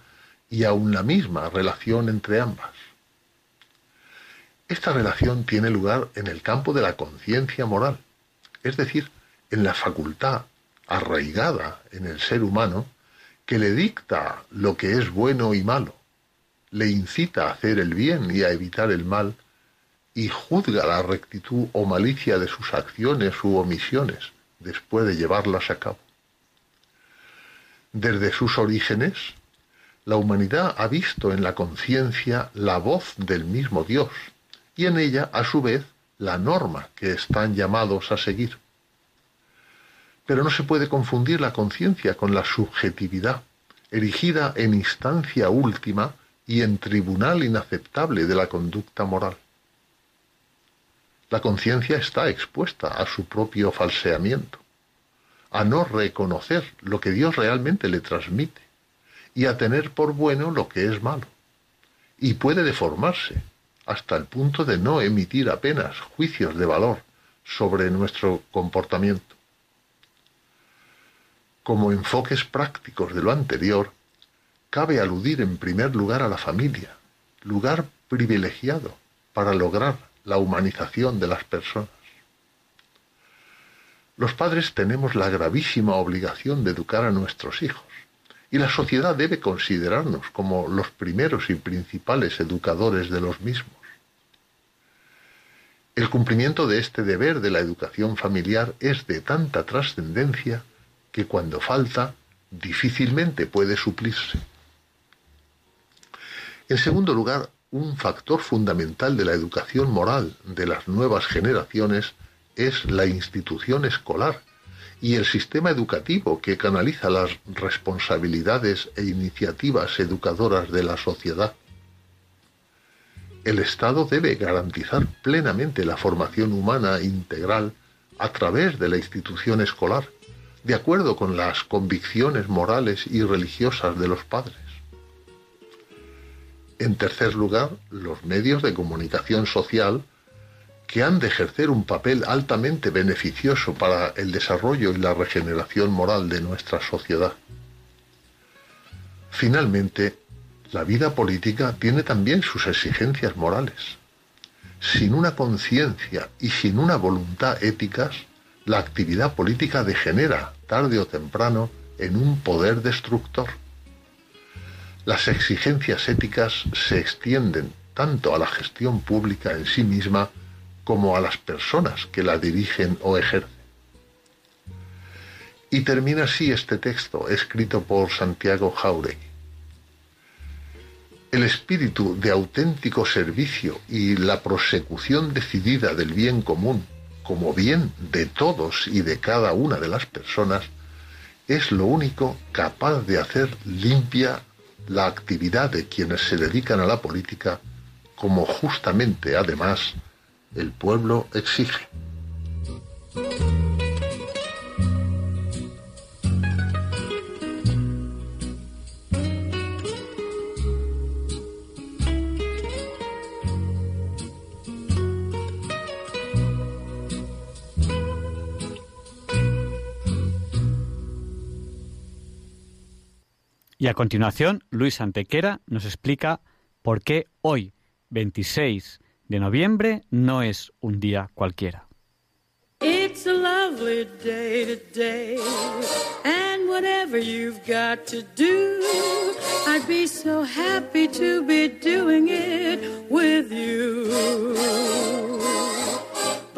y aun la misma relación entre ambas. Esta relación tiene lugar en el campo de la conciencia moral, es decir, en la facultad arraigada en el ser humano que le dicta lo que es bueno y malo, le incita a hacer el bien y a evitar el mal, y juzga la rectitud o malicia de sus acciones u omisiones después de llevarlas a cabo. Desde sus orígenes, la humanidad ha visto en la conciencia la voz del mismo Dios y en ella, a su vez, la norma que están llamados a seguir. Pero no se puede confundir la conciencia con la subjetividad, erigida en instancia última y en tribunal inaceptable de la conducta moral. La conciencia está expuesta a su propio falseamiento, a no reconocer lo que Dios realmente le transmite y a tener por bueno lo que es malo. Y puede deformarse hasta el punto de no emitir apenas juicios de valor sobre nuestro comportamiento. Como enfoques prácticos de lo anterior, cabe aludir en primer lugar a la familia, lugar privilegiado para lograr la humanización de las personas. Los padres tenemos la gravísima obligación de educar a nuestros hijos y la sociedad debe considerarnos como los primeros y principales educadores de los mismos. El cumplimiento de este deber de la educación familiar es de tanta trascendencia que cuando falta difícilmente puede suplirse. En segundo lugar, un factor fundamental de la educación moral de las nuevas generaciones es la institución escolar y el sistema educativo que canaliza las responsabilidades e iniciativas educadoras de la sociedad. El Estado debe garantizar plenamente la formación humana integral a través de la institución escolar de acuerdo con las convicciones morales y religiosas de los padres. En tercer lugar, los medios de comunicación social que han de ejercer un papel altamente beneficioso para el desarrollo y la regeneración moral de nuestra sociedad. Finalmente, la vida política tiene también sus exigencias morales. Sin una conciencia y sin una voluntad éticas, la actividad política degenera, tarde o temprano, en un poder destructor. Las exigencias éticas se extienden tanto a la gestión pública en sí misma como a las personas que la dirigen o ejercen. Y termina así este texto, escrito por Santiago Jauregui. El espíritu de auténtico servicio y la prosecución decidida del bien común como bien de todos y de cada una de las personas es lo único capaz de hacer limpia la actividad de quienes se dedican a la política, como justamente además el pueblo exige. Y a continuación, Luis Antequera nos explica por qué hoy, 26 de noviembre, no es un día cualquiera. It's a lovely day today, and whatever you've got to do, I'd be so happy to be doing it with you.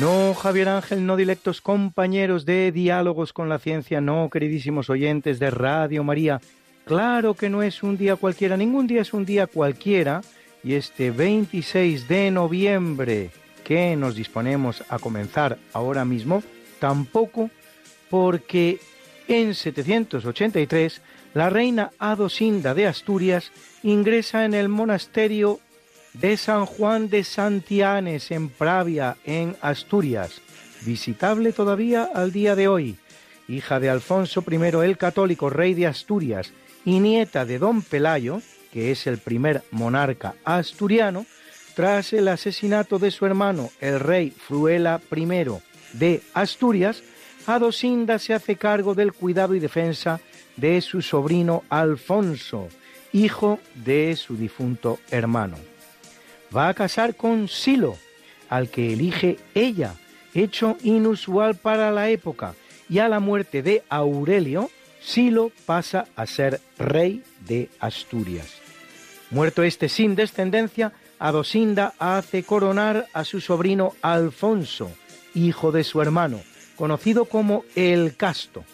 No, Javier Ángel, no directos compañeros de Diálogos con la Ciencia, no, queridísimos oyentes de Radio María. Claro que no es un día cualquiera, ningún día es un día cualquiera. Y este 26 de noviembre que nos disponemos a comenzar ahora mismo, tampoco porque en 783 la reina Adosinda de Asturias ingresa en el monasterio de San Juan de Santianes en Pravia, en Asturias, visitable todavía al día de hoy, hija de Alfonso I el Católico, rey de Asturias, y nieta de don Pelayo, que es el primer monarca asturiano, tras el asesinato de su hermano, el rey Fruela I de Asturias, Adosinda se hace cargo del cuidado y defensa de su sobrino Alfonso, hijo de su difunto hermano va a casar con Silo, al que elige ella, hecho inusual para la época, y a la muerte de Aurelio, Silo pasa a ser rey de Asturias. Muerto este sin descendencia, Adosinda hace coronar a su sobrino Alfonso, hijo de su hermano, conocido como el Casto.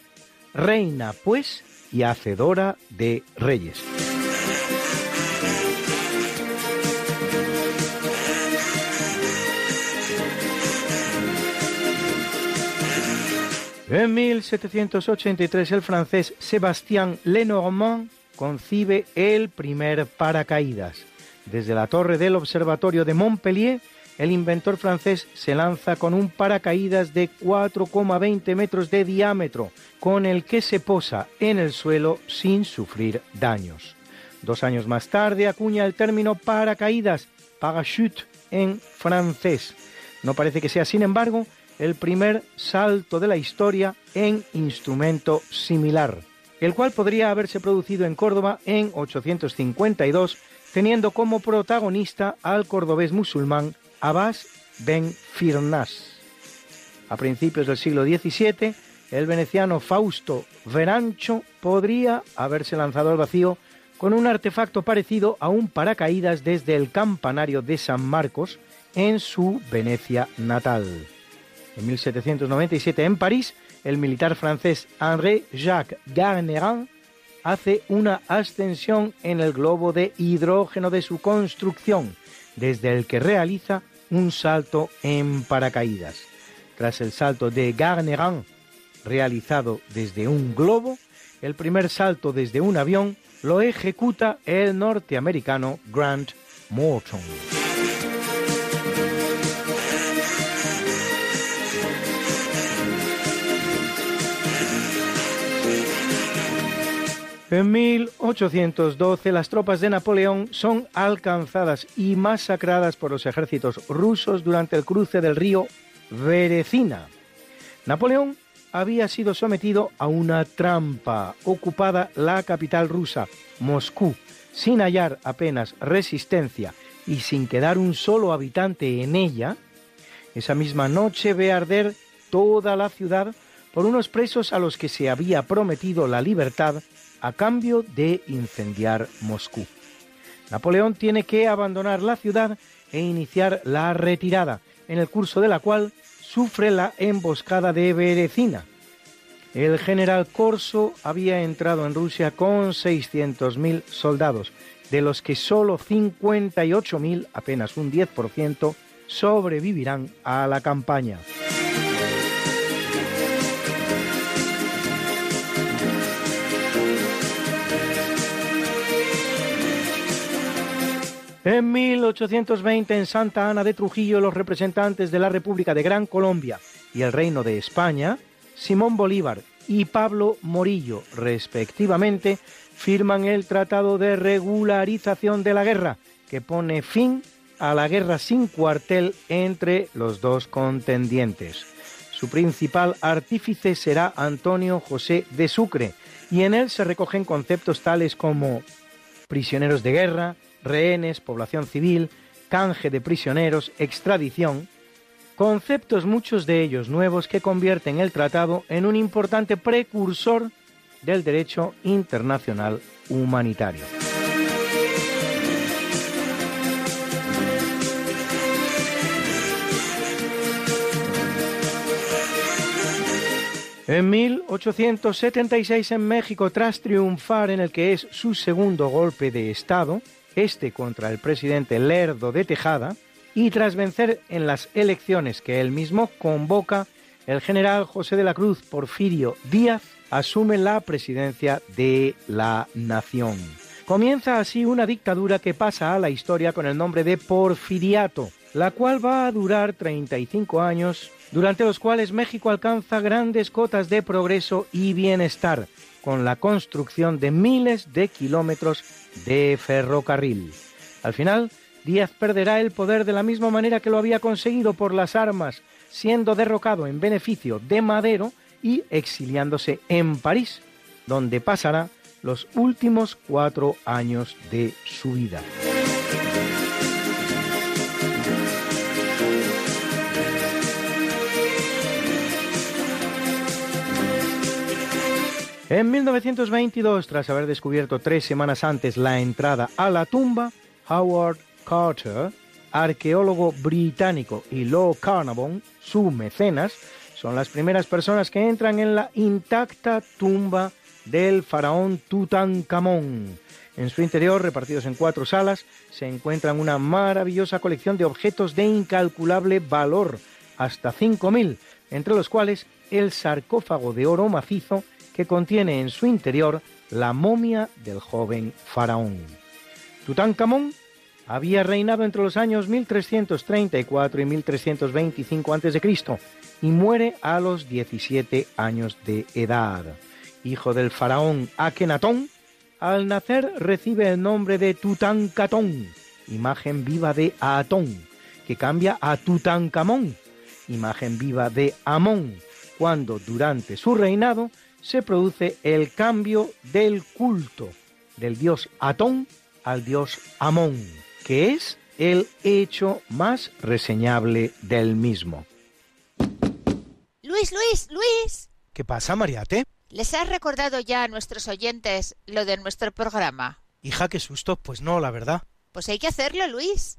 Reina, pues, y hacedora de reyes. En 1783 el francés Sébastien Lenormand concibe el primer paracaídas. Desde la torre del observatorio de Montpellier, el inventor francés se lanza con un paracaídas de 4,20 metros de diámetro, con el que se posa en el suelo sin sufrir daños. Dos años más tarde acuña el término paracaídas, parachute en francés. No parece que sea, sin embargo, el primer salto de la historia en instrumento similar, el cual podría haberse producido en Córdoba en 852, teniendo como protagonista al cordobés musulmán Abbas ben Firnas. A principios del siglo XVII, el veneciano Fausto Verancho podría haberse lanzado al vacío con un artefacto parecido a un paracaídas desde el campanario de San Marcos en su Venecia natal. En 1797 en París, el militar francés Henri Jacques Garnerin hace una ascensión en el globo de hidrógeno de su construcción, desde el que realiza un salto en paracaídas. Tras el salto de Garnerin, realizado desde un globo, el primer salto desde un avión lo ejecuta el norteamericano Grant Morton. En 1812 las tropas de Napoleón son alcanzadas y masacradas por los ejércitos rusos durante el cruce del río Berecina. Napoleón había sido sometido a una trampa ocupada la capital rusa, Moscú, sin hallar apenas resistencia y sin quedar un solo habitante en ella, esa misma noche ve arder toda la ciudad por unos presos a los que se había prometido la libertad a cambio de incendiar Moscú. Napoleón tiene que abandonar la ciudad e iniciar la retirada, en el curso de la cual sufre la emboscada de Berecina. El general Corso había entrado en Rusia con 600.000 soldados, de los que solo 58.000, apenas un 10%, sobrevivirán a la campaña. En 1820, en Santa Ana de Trujillo, los representantes de la República de Gran Colombia y el Reino de España, Simón Bolívar y Pablo Morillo, respectivamente, firman el Tratado de Regularización de la Guerra, que pone fin a la guerra sin cuartel entre los dos contendientes. Su principal artífice será Antonio José de Sucre, y en él se recogen conceptos tales como prisioneros de guerra, rehenes, población civil, canje de prisioneros, extradición, conceptos muchos de ellos nuevos que convierten el tratado en un importante precursor del derecho internacional humanitario. En 1876 en México, tras triunfar en el que es su segundo golpe de Estado, este contra el presidente Lerdo de Tejada, y tras vencer en las elecciones que él mismo convoca, el general José de la Cruz Porfirio Díaz asume la presidencia de la nación. Comienza así una dictadura que pasa a la historia con el nombre de Porfiriato, la cual va a durar 35 años, durante los cuales México alcanza grandes cotas de progreso y bienestar, con la construcción de miles de kilómetros de ferrocarril. Al final, Díaz perderá el poder de la misma manera que lo había conseguido por las armas, siendo derrocado en beneficio de Madero y exiliándose en París, donde pasará los últimos cuatro años de su vida. En 1922, tras haber descubierto tres semanas antes la entrada a la tumba, Howard Carter, arqueólogo británico, y Lord Carnarvon, su mecenas, son las primeras personas que entran en la intacta tumba del faraón Tutankamón. En su interior, repartidos en cuatro salas, se encuentran una maravillosa colección de objetos de incalculable valor, hasta 5.000, entre los cuales el sarcófago de oro macizo que contiene en su interior la momia del joven faraón. Tutankamón había reinado entre los años 1334 y 1325 a.C. y muere a los 17 años de edad. Hijo del faraón Akenatón, al nacer recibe el nombre de Tutankatón, imagen viva de Atón, que cambia a Tutankamón, imagen viva de Amón, cuando durante su reinado se produce el cambio del culto del dios Atón al dios Amón, que es el hecho más reseñable del mismo. Luis, Luis, Luis. ¿Qué pasa, Mariate? ¿Les has recordado ya a nuestros oyentes lo de nuestro programa? Hija, qué susto, pues no, la verdad. Pues hay que hacerlo, Luis.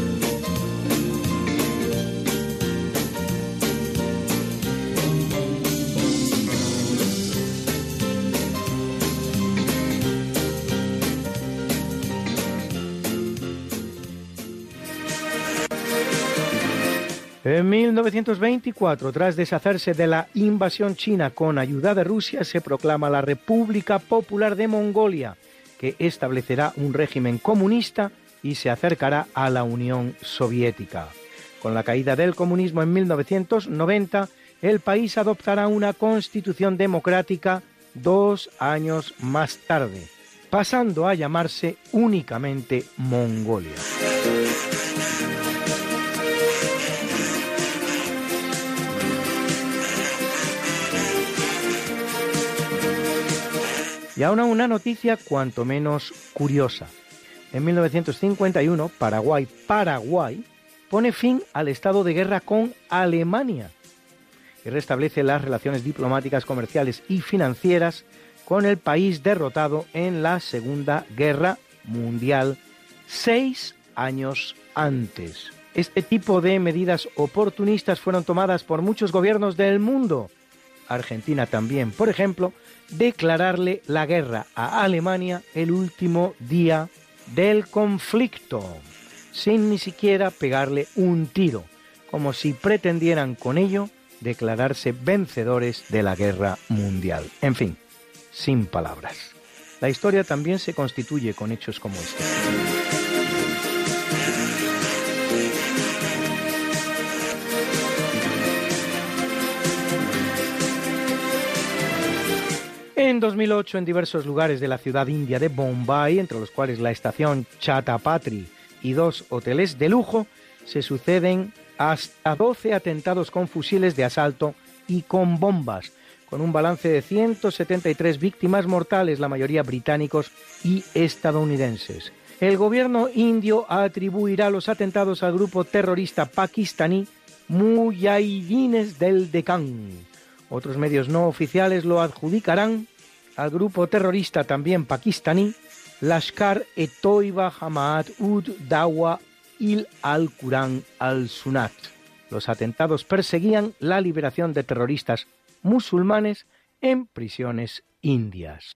En 1924, tras deshacerse de la invasión china con ayuda de Rusia, se proclama la República Popular de Mongolia, que establecerá un régimen comunista y se acercará a la Unión Soviética. Con la caída del comunismo en 1990, el país adoptará una constitución democrática dos años más tarde, pasando a llamarse únicamente Mongolia. Y ahora una noticia cuanto menos curiosa. En 1951, Paraguay, Paraguay, pone fin al estado de guerra con Alemania y restablece las relaciones diplomáticas, comerciales y financieras con el país derrotado en la Segunda Guerra Mundial seis años antes. Este tipo de medidas oportunistas fueron tomadas por muchos gobiernos del mundo. Argentina también, por ejemplo, declararle la guerra a Alemania el último día del conflicto, sin ni siquiera pegarle un tiro, como si pretendieran con ello declararse vencedores de la guerra mundial. En fin, sin palabras. La historia también se constituye con hechos como este. En 2008, en diversos lugares de la ciudad india de Bombay, entre los cuales la estación Chatapatri y dos hoteles de lujo, se suceden hasta 12 atentados con fusiles de asalto y con bombas, con un balance de 173 víctimas mortales, la mayoría británicos y estadounidenses. El gobierno indio atribuirá los atentados al grupo terrorista pakistaní Mujahidines del Deccan. Otros medios no oficiales lo adjudicarán al grupo terrorista también pakistaní Lashkar-e-Toiba Jamaat ud Dawa il al-Quran al-Sunat. Los atentados perseguían la liberación de terroristas musulmanes en prisiones indias.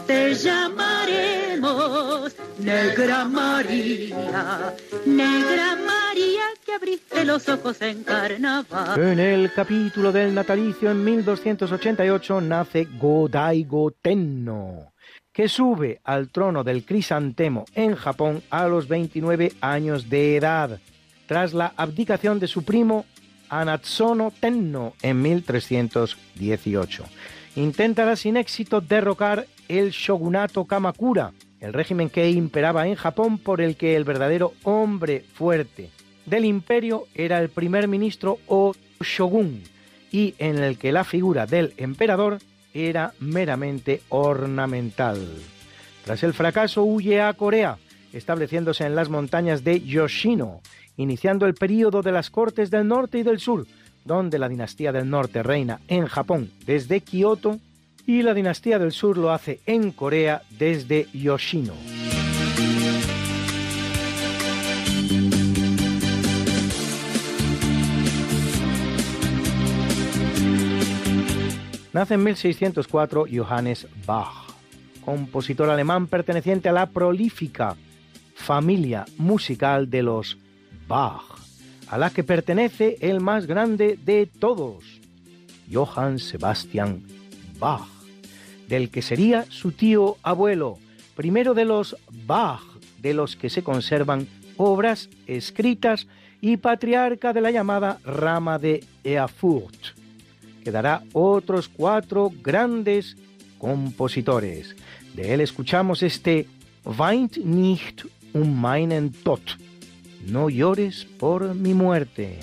Te llamaremos Negra María, Negra María que abriste los ojos en carnaval. En el capítulo del natalicio en 1288 nace Godaigo Tenno, que sube al trono del crisantemo en Japón a los 29 años de edad, tras la abdicación de su primo Anatsono Tenno en 1318. Intentará sin éxito derrocar el shogunato Kamakura, el régimen que imperaba en Japón por el que el verdadero hombre fuerte del imperio era el primer ministro o shogun y en el que la figura del emperador era meramente ornamental. Tras el fracaso huye a Corea, estableciéndose en las montañas de Yoshino, iniciando el período de las cortes del norte y del sur, donde la dinastía del norte reina en Japón desde Kioto y la dinastía del sur lo hace en Corea desde Yoshino. Nace en 1604 Johannes Bach, compositor alemán perteneciente a la prolífica familia musical de los Bach, a la que pertenece el más grande de todos, Johann Sebastian Bach, del que sería su tío abuelo, primero de los Bach, de los que se conservan obras escritas y patriarca de la llamada rama de Erfurt, que dará otros cuatro grandes compositores. De él escuchamos este Weint nicht um meinen Tod, no llores por mi muerte.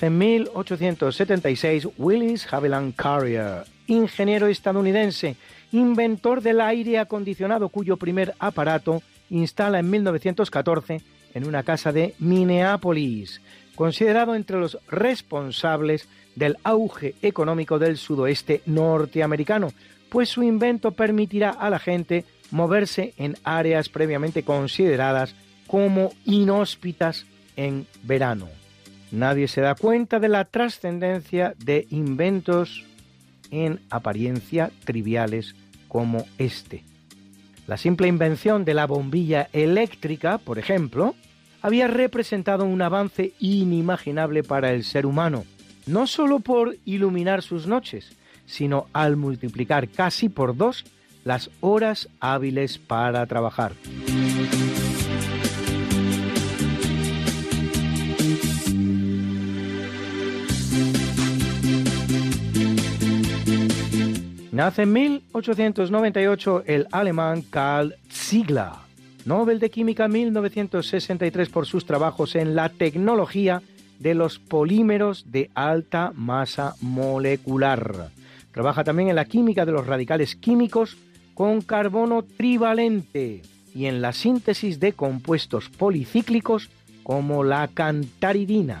En 1876 Willis Haviland Carrier, ingeniero estadounidense, inventor del aire acondicionado cuyo primer aparato instala en 1914 en una casa de Minneapolis, considerado entre los responsables del auge económico del sudoeste norteamericano, pues su invento permitirá a la gente moverse en áreas previamente consideradas como inhóspitas en verano. Nadie se da cuenta de la trascendencia de inventos en apariencia triviales como este. La simple invención de la bombilla eléctrica, por ejemplo, había representado un avance inimaginable para el ser humano, no sólo por iluminar sus noches, sino al multiplicar casi por dos las horas hábiles para trabajar. Nace en 1898 el alemán Karl Ziegler, Nobel de Química 1963 por sus trabajos en la tecnología de los polímeros de alta masa molecular. Trabaja también en la química de los radicales químicos con carbono trivalente y en la síntesis de compuestos policíclicos como la cantaridina.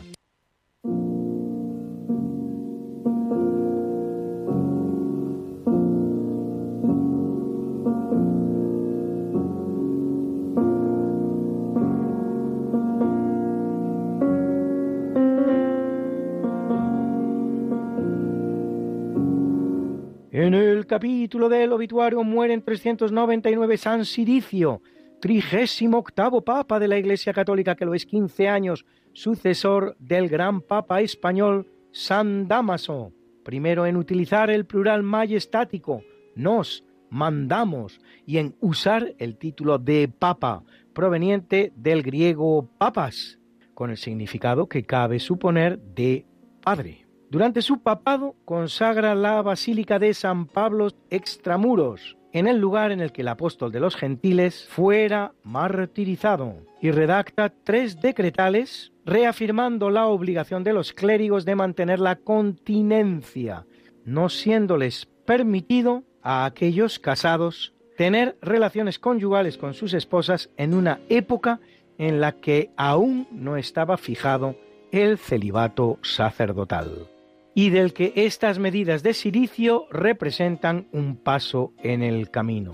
En el capítulo del obituario muere en 399 San Siricio, trigésimo octavo papa de la Iglesia Católica, que lo es 15 años, sucesor del gran papa español San Damaso, primero en utilizar el plural majestático, nos, mandamos, y en usar el título de papa, proveniente del griego papas, con el significado que cabe suponer de padre. Durante su papado consagra la Basílica de San Pablo extramuros, en el lugar en el que el apóstol de los gentiles fuera martirizado, y redacta tres decretales reafirmando la obligación de los clérigos de mantener la continencia, no siéndoles permitido a aquellos casados tener relaciones conyugales con sus esposas en una época en la que aún no estaba fijado el celibato sacerdotal, y del que estas medidas de silicio representan un paso en el camino.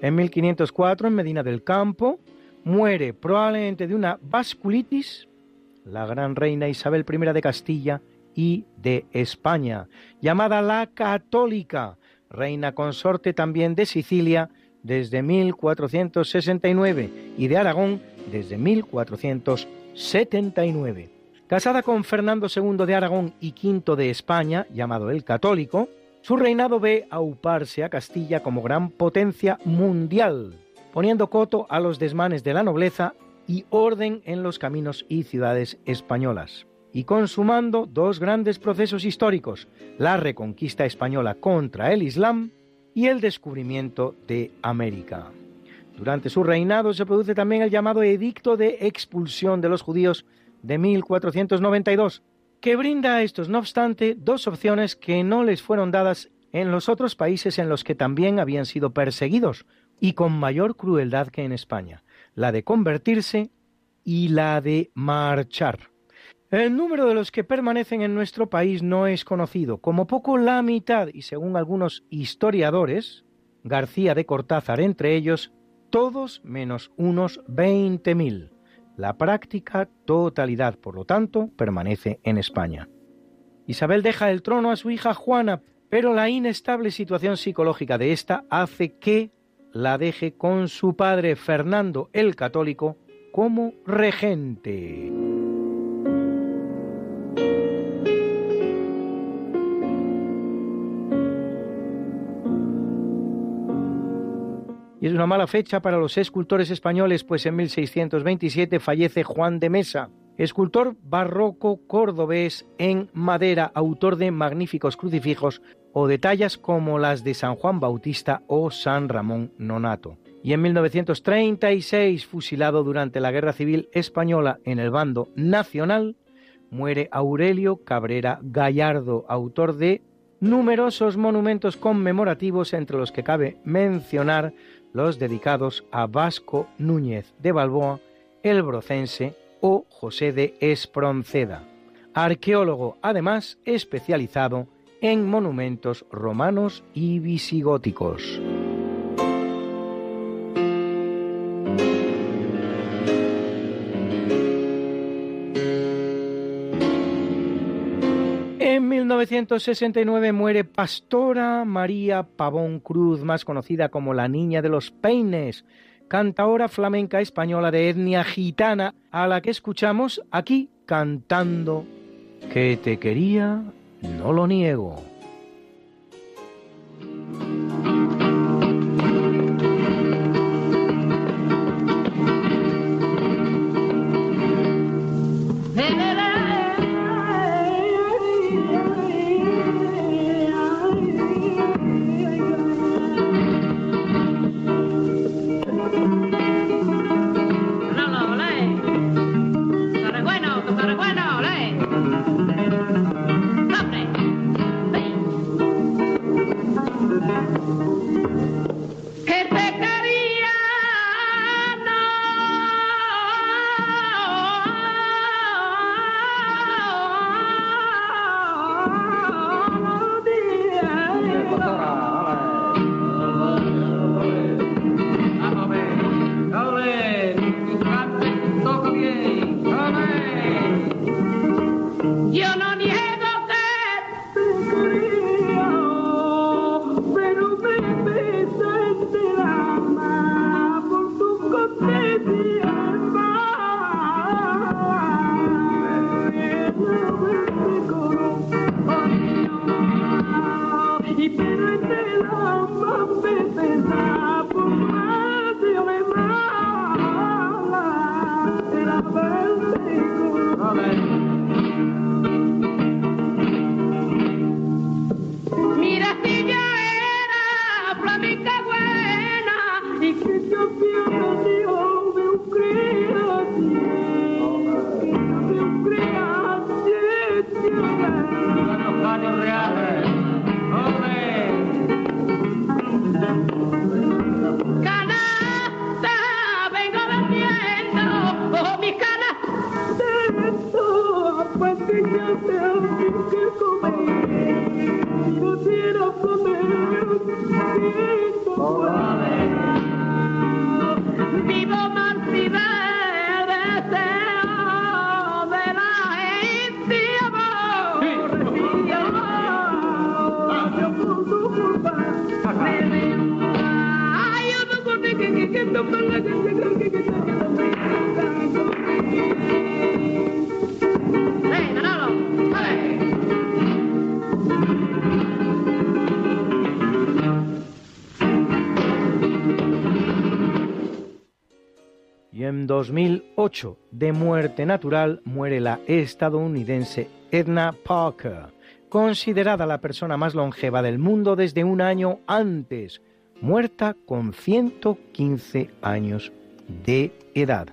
En 1504, en Medina del Campo, muere probablemente de una vasculitis la gran reina Isabel I de Castilla y de España, llamada la Católica, reina consorte también de Sicilia desde 1469 y de Aragón desde 1479. Casada con Fernando II de Aragón y V de España, llamado el Católico, su reinado ve auparse a Castilla como gran potencia mundial, poniendo coto a los desmanes de la nobleza y orden en los caminos y ciudades españolas, y consumando dos grandes procesos históricos, la reconquista española contra el Islam y el descubrimiento de América. Durante su reinado se produce también el llamado Edicto de Expulsión de los Judíos de 1492, que brinda a estos, no obstante, dos opciones que no les fueron dadas en los otros países en los que también habían sido perseguidos, y con mayor crueldad que en España, la de convertirse y la de marchar. El número de los que permanecen en nuestro país no es conocido, como poco la mitad, y según algunos historiadores, García de Cortázar entre ellos, todos menos unos veinte mil. La práctica totalidad, por lo tanto, permanece en España. Isabel deja el trono a su hija Juana, pero la inestable situación psicológica de ésta hace que la deje con su padre Fernando el Católico como regente. Y es una mala fecha para los escultores españoles, pues en 1627 fallece Juan de Mesa, escultor barroco cordobés en madera, autor de magníficos crucifijos o de tallas como las de San Juan Bautista o San Ramón Nonato. Y en 1936, fusilado durante la Guerra Civil Española en el bando nacional, muere Aurelio Cabrera Gallardo, autor de numerosos monumentos conmemorativos entre los que cabe mencionar los dedicados a Vasco Núñez de Balboa, el brocense o José de Espronceda, arqueólogo además especializado en monumentos romanos y visigóticos. 1969 muere Pastora María Pavón Cruz, más conocida como la Niña de los Peines, cantaora flamenca española de etnia gitana, a la que escuchamos aquí cantando Que te quería, no lo niego. 2008, de muerte natural, muere la estadounidense Edna Parker, considerada la persona más longeva del mundo desde un año antes, muerta con 115 años de edad.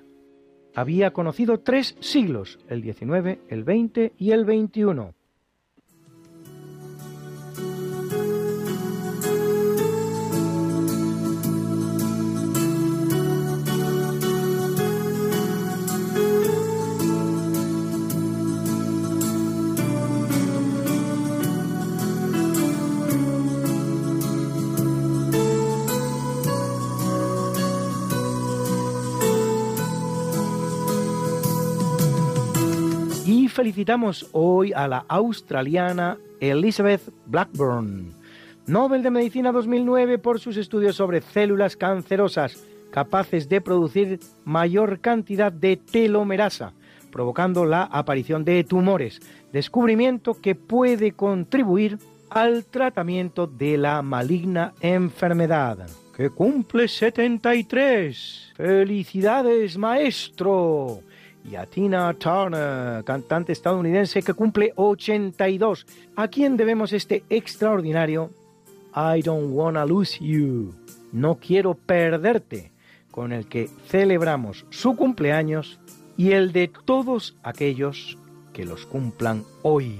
Había conocido tres siglos, el 19, el 20 y el 21. Felicitamos hoy a la australiana Elizabeth Blackburn, Nobel de Medicina 2009 por sus estudios sobre células cancerosas capaces de producir mayor cantidad de telomerasa, provocando la aparición de tumores, descubrimiento que puede contribuir al tratamiento de la maligna enfermedad. Que cumple 73. Felicidades, maestro y a Tina Turner, cantante estadounidense que cumple 82, a quien debemos este extraordinario I Don't Wanna Lose You, No Quiero Perderte, con el que celebramos su cumpleaños y el de todos aquellos que los cumplan hoy.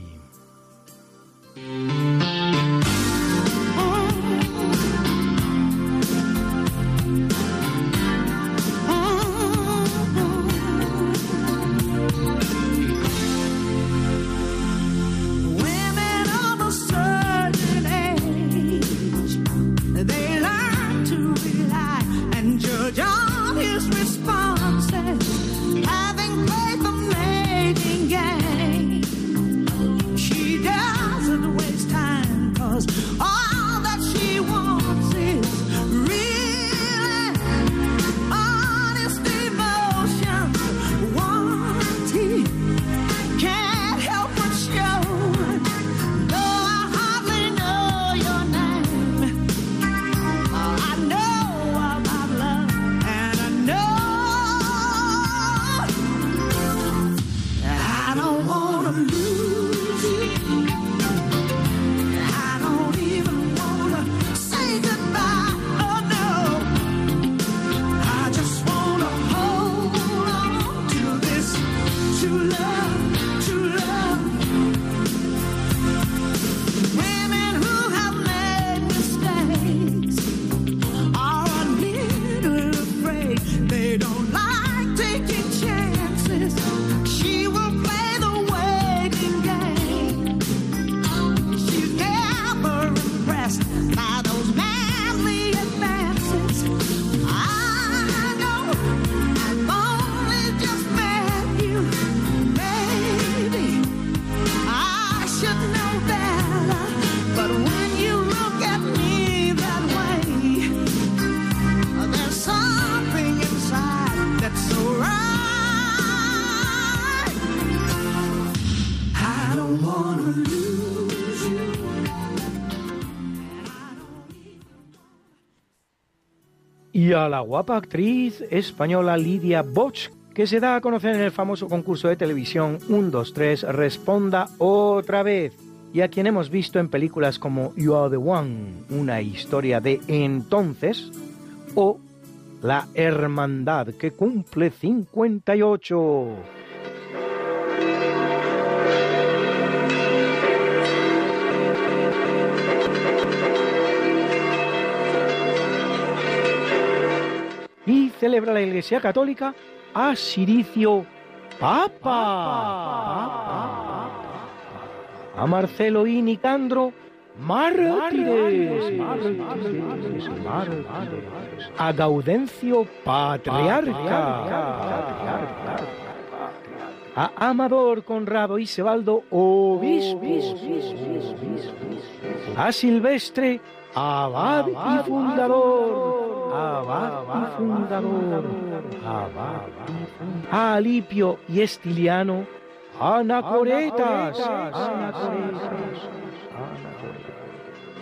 A la guapa actriz española Lidia Boch, que se da a conocer en el famoso concurso de televisión 1, 2, 3, Responda otra vez, y a quien hemos visto en películas como You Are the One, una historia de entonces, o La Hermandad, que cumple 58. Celebra la Iglesia Católica a Siricio Papa. A Marcelo y Nicandro mártires. A Gaudencio Patriarca. A Amador Conrado y Sebaldo Obispo. A Silvestre Abad y Fundador. Abad y fundador, abad y fundador. a Alipio y Estiliano, anacoretas, anacoretas,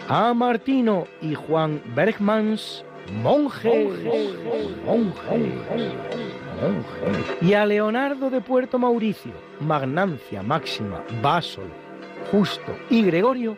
a Martino y Juan Bergmans, monjes, monjes, monje. Y a Leonardo de Puerto Mauricio, Magnancia, Máxima, Básol, Justo y Gregorio,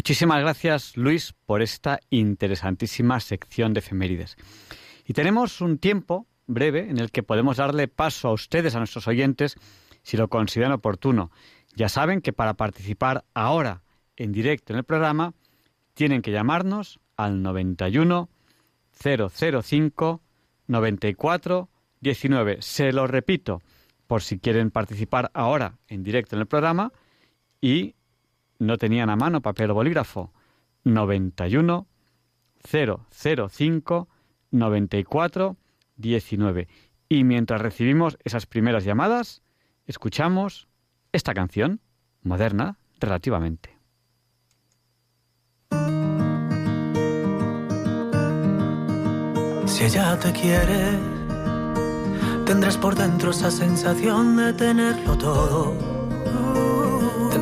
Muchísimas gracias, Luis, por esta interesantísima sección de efemérides. Y tenemos un tiempo breve en el que podemos darle paso a ustedes, a nuestros oyentes, si lo consideran oportuno. Ya saben que para participar ahora en directo en el programa tienen que llamarnos al 91 005 94 19. Se lo repito, por si quieren participar ahora en directo en el programa y no tenían a mano papel o bolígrafo. 91 005 94 19. Y mientras recibimos esas primeras llamadas, escuchamos esta canción, moderna relativamente. Si ella te quiere, tendrás por dentro esa sensación de tenerlo todo.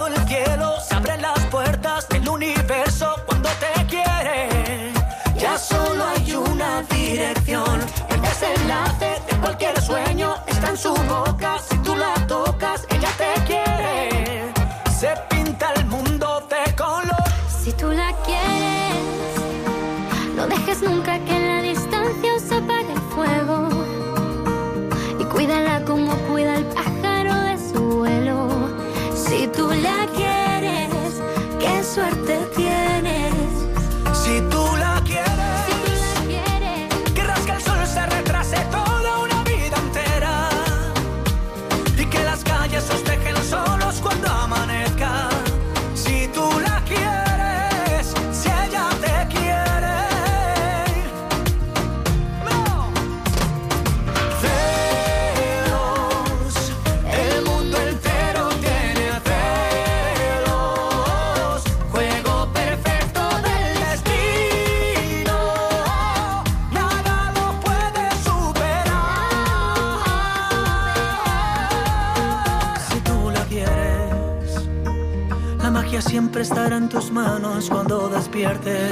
tocado el cielo, se abren las puertas del universo cuando te quiere. Ya solo hay una dirección, el desenlace de cualquier sueño está en su boca. Siempre estará en tus manos cuando despiertes.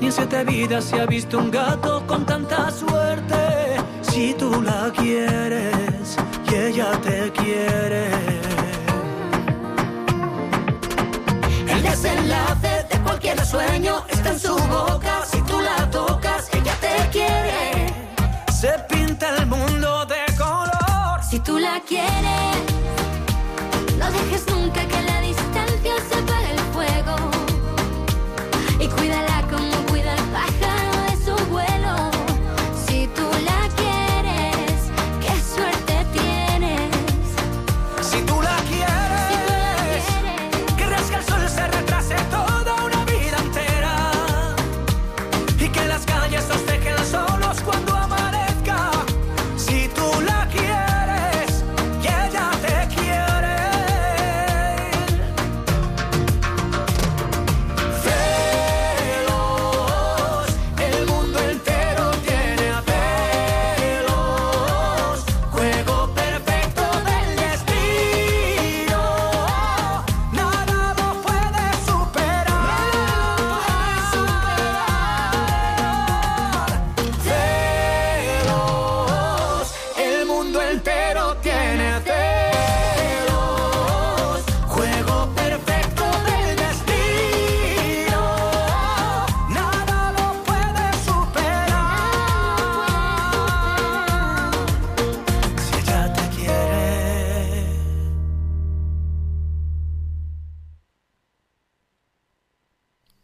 Ni en siete vidas se ha visto un gato con tanta suerte. Si tú la quieres y ella te quiere. El desenlace de cualquier sueño está en su boca. Si tú la tocas, ella te quiere. Se pinta el mundo de color. si tú la quieres, no dejes nunca que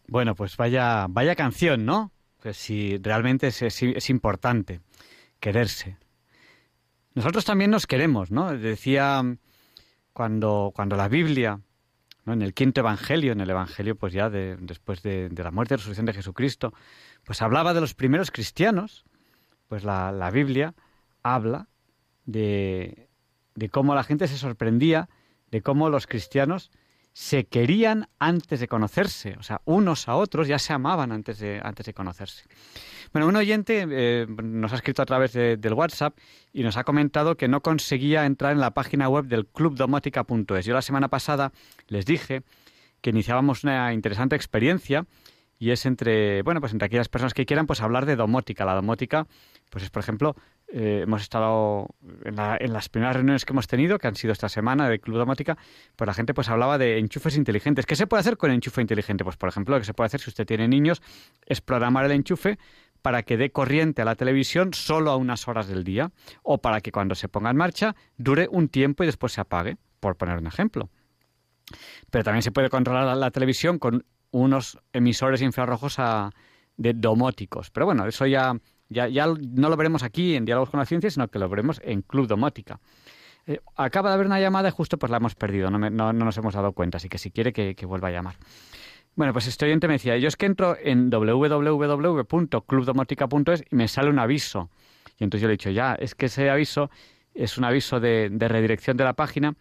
Bueno, pues vaya, vaya canción, ¿no? Pues si realmente es, es, importante quererse. Nosotros también nos queremos, ¿no? Decía cuando, cuando la Biblia, ¿no? en el quinto Evangelio, en el Evangelio pues ya de, después de, de la muerte y resurrección de Jesucristo, pues hablaba de los primeros cristianos, pues la, la Biblia habla de, de cómo la gente se sorprendía, de cómo los cristianos se querían antes de conocerse, o sea, unos a otros ya se amaban antes de, antes de conocerse. Bueno, un oyente eh, nos ha escrito a través de- del WhatsApp y nos ha comentado que no conseguía entrar en la página web del clubdomótica.es. Yo la semana pasada les dije que iniciábamos una interesante experiencia y es entre, bueno, pues entre aquellas personas que quieran pues hablar de domótica. La domótica, pues es, por ejemplo, eh, hemos estado en, la- en las primeras reuniones que hemos tenido, que han sido esta semana de Club Domótica, pues la gente pues hablaba de enchufes inteligentes. ¿Qué se puede hacer con enchufe inteligente? Pues, por ejemplo, lo que se puede hacer si usted tiene niños es programar el enchufe para que dé corriente a la televisión solo a unas horas del día o para que cuando se ponga en marcha dure un tiempo y después se apague, por poner un ejemplo. Pero también se puede controlar la, la televisión con unos emisores infrarrojos a- de domóticos. Pero bueno, eso ya, ya, ya no lo veremos aquí en Diálogos con la Ciencia, sino que lo veremos en Club Domótica. Eh, acaba de haber una llamada y justo pues la hemos perdido, no, no- no nos hemos dado cuenta, así que si quiere que, que vuelva a llamar. Bueno, pues este oyente me decía, yo es que entro en www.clubdomótica.es y me sale un aviso. Y entonces yo le he dicho, ya, es que ese aviso es un aviso de, de redirección de la página.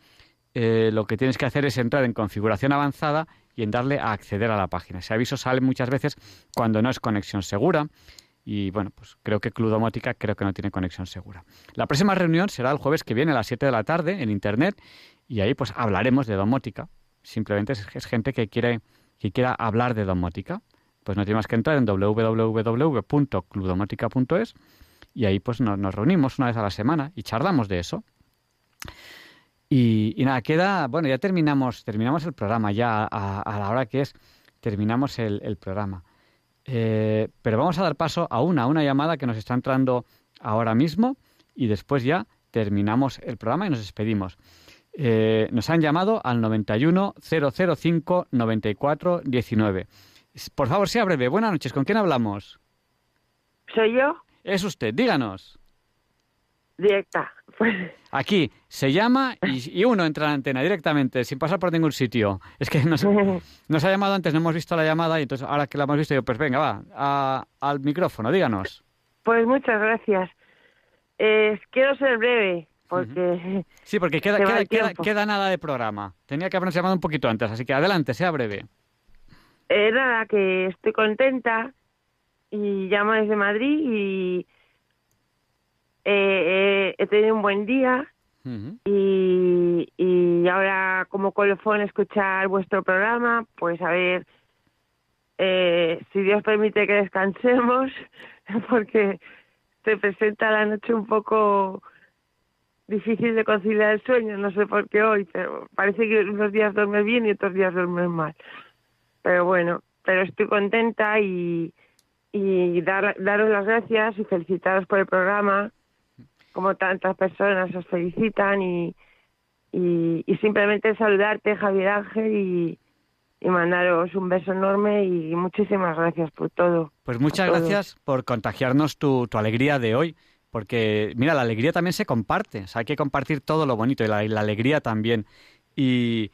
Eh, lo que tienes que hacer es entrar en configuración avanzada y en darle a acceder a la página. Ese aviso sale muchas veces cuando no es conexión segura. Y bueno, pues creo que Club Domótica creo que no tiene conexión segura. La próxima reunión será el jueves que viene a las 7 de la tarde en internet y ahí pues hablaremos de domótica. Simplemente es, gente que quiere que quiera hablar de domótica. Pues no tiene más que entrar en www.clubdomótica.es y ahí pues nos, reunimos una vez a la semana y charlamos de eso. Y, nada, queda, bueno, ya terminamos, terminamos el programa, ya a, a la hora que es, terminamos el programa. Eh, pero vamos a dar paso a una, una llamada que nos está entrando ahora mismo y después ya terminamos el programa y nos despedimos. Eh, nos han llamado al 91 005 94 19. Por favor, sea breve. Buenas noches. ¿Con quién hablamos? ¿Soy yo? Es usted. Díganos. Directa. Pues, Aquí se llama y, y uno entra en la antena directamente, sin pasar por ningún sitio. Es que nos, nos ha llamado antes, no hemos visto la llamada y entonces ahora que la hemos visto, yo, pues venga, va, a- al micrófono, díganos. pues muchas gracias. Eh, quiero ser breve, porque Sí, porque queda, queda, queda nada de programa. Tenía que habernos llamado un poquito antes, así que adelante, sea breve. eh, nada, que estoy contenta y llamo desde Madrid y eh, eh, he tenido un buen día y, y ahora como colofón escuchar vuestro programa, pues a ver eh, si Dios permite que descansemos, porque se presenta la noche un poco difícil de conciliar el sueño, no sé por qué hoy, pero parece que unos días duermes bien y otros días duermes mal. Pero bueno, pero estoy contenta y, y dar, daros las gracias y felicitaros por el programa, como tantas personas os felicitan y, y, y simplemente saludarte, Javier Ángel, y, y mandaros un beso enorme y muchísimas gracias por todo. Pues muchas gracias por contagiarnos tu, tu alegría de hoy, porque mira, la alegría también se comparte, o sea, hay que compartir todo lo bonito y la, y la alegría también. Y,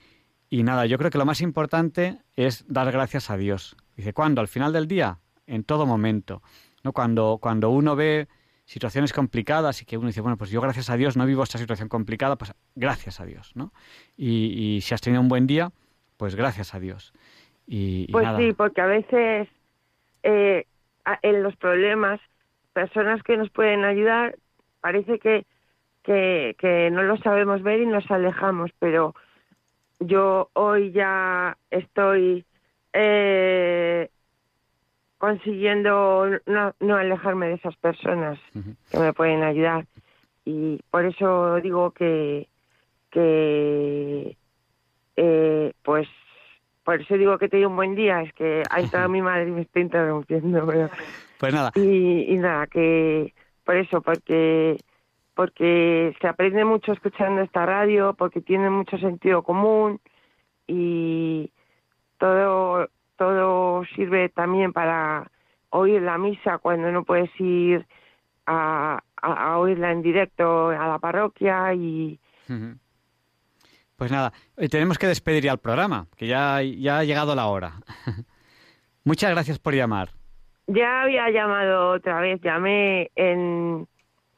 y nada, yo creo que lo más importante es dar gracias a Dios. Dice, ¿cuándo? Al final del día, en todo momento. ¿no? Cuando, cuando uno ve situaciones complicadas y que uno dice, bueno, pues yo gracias a Dios no vivo esta situación complicada, pues gracias a Dios, ¿no? Y, y si has tenido un buen día, pues gracias a Dios. Y, y Pues nada. sí, porque a veces eh, en los problemas, personas que nos pueden ayudar, parece que, que, que no lo sabemos ver y nos alejamos, pero yo hoy ya estoy eh, consiguiendo no, no alejarme de esas personas que me pueden ayudar. Y por eso digo que, que eh, pues por eso digo que te dio un buen día, es que ha entrado mi madre y me está interrumpiendo. Pero... Pues nada. Y, y nada, que por eso, porque porque se aprende mucho escuchando esta radio, porque tiene mucho sentido común y todo todo sirve también para oír la misa cuando no puedes ir a, a, oírla en directo a la parroquia y... Pues nada, eh, tenemos que despedir ya el programa, que ya, ya ha llegado la hora. Muchas gracias por llamar. Ya había llamado otra vez, llamé en,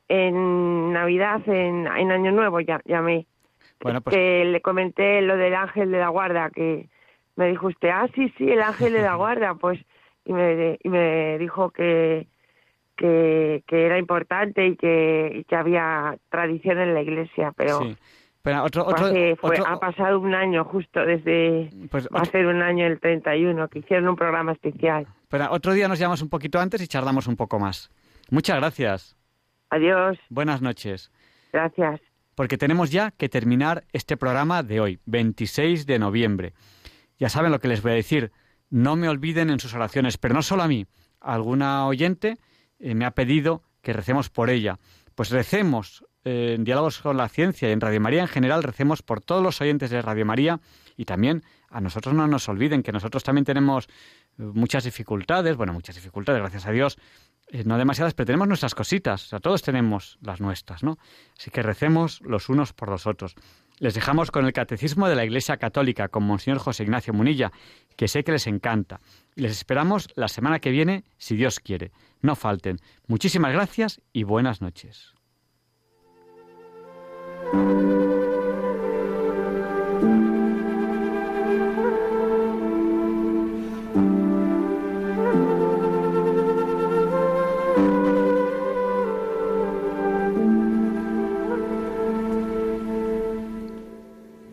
en Navidad, en, en Año Nuevo, ya, llamé. Bueno, pues... Que le comenté lo del ángel de la guarda, que me dijo usted, ah, sí, sí, el ángel de la guarda, pues, y me, y me dijo que, que, que era importante y que, y que había tradición en la iglesia, pero... Pero otro, Ha pasado un año justo desde... Pues va a ser un año el 31, que hicieron un programa especial. Pero otro día nos llamamos un poquito antes y charlamos un poco más. Muchas gracias. Adiós. Buenas noches. Gracias. Porque tenemos ya que terminar este programa de hoy, 26 de noviembre. Ya saben lo que les voy a decir. No me olviden en sus oraciones, pero no solo a mí. Alguna oyente eh, me ha pedido que recemos por ella. Pues recemos en Diálogos con la Ciencia y en Radio María en general, recemos por todos los oyentes de Radio María y también a nosotros no nos olviden que nosotros también tenemos eh, muchas dificultades, bueno, muchas dificultades, gracias a Dios, eh, no demasiadas, pero tenemos nuestras cositas, o sea, todos tenemos las nuestras, ¿no? Así que recemos los unos por los otros. Les dejamos con el Catecismo de la Iglesia Católica, con Monseñor José Ignacio Munilla, que sé que les encanta. Les esperamos la semana que viene, si Dios quiere. No falten. Muchísimas gracias y buenas noches.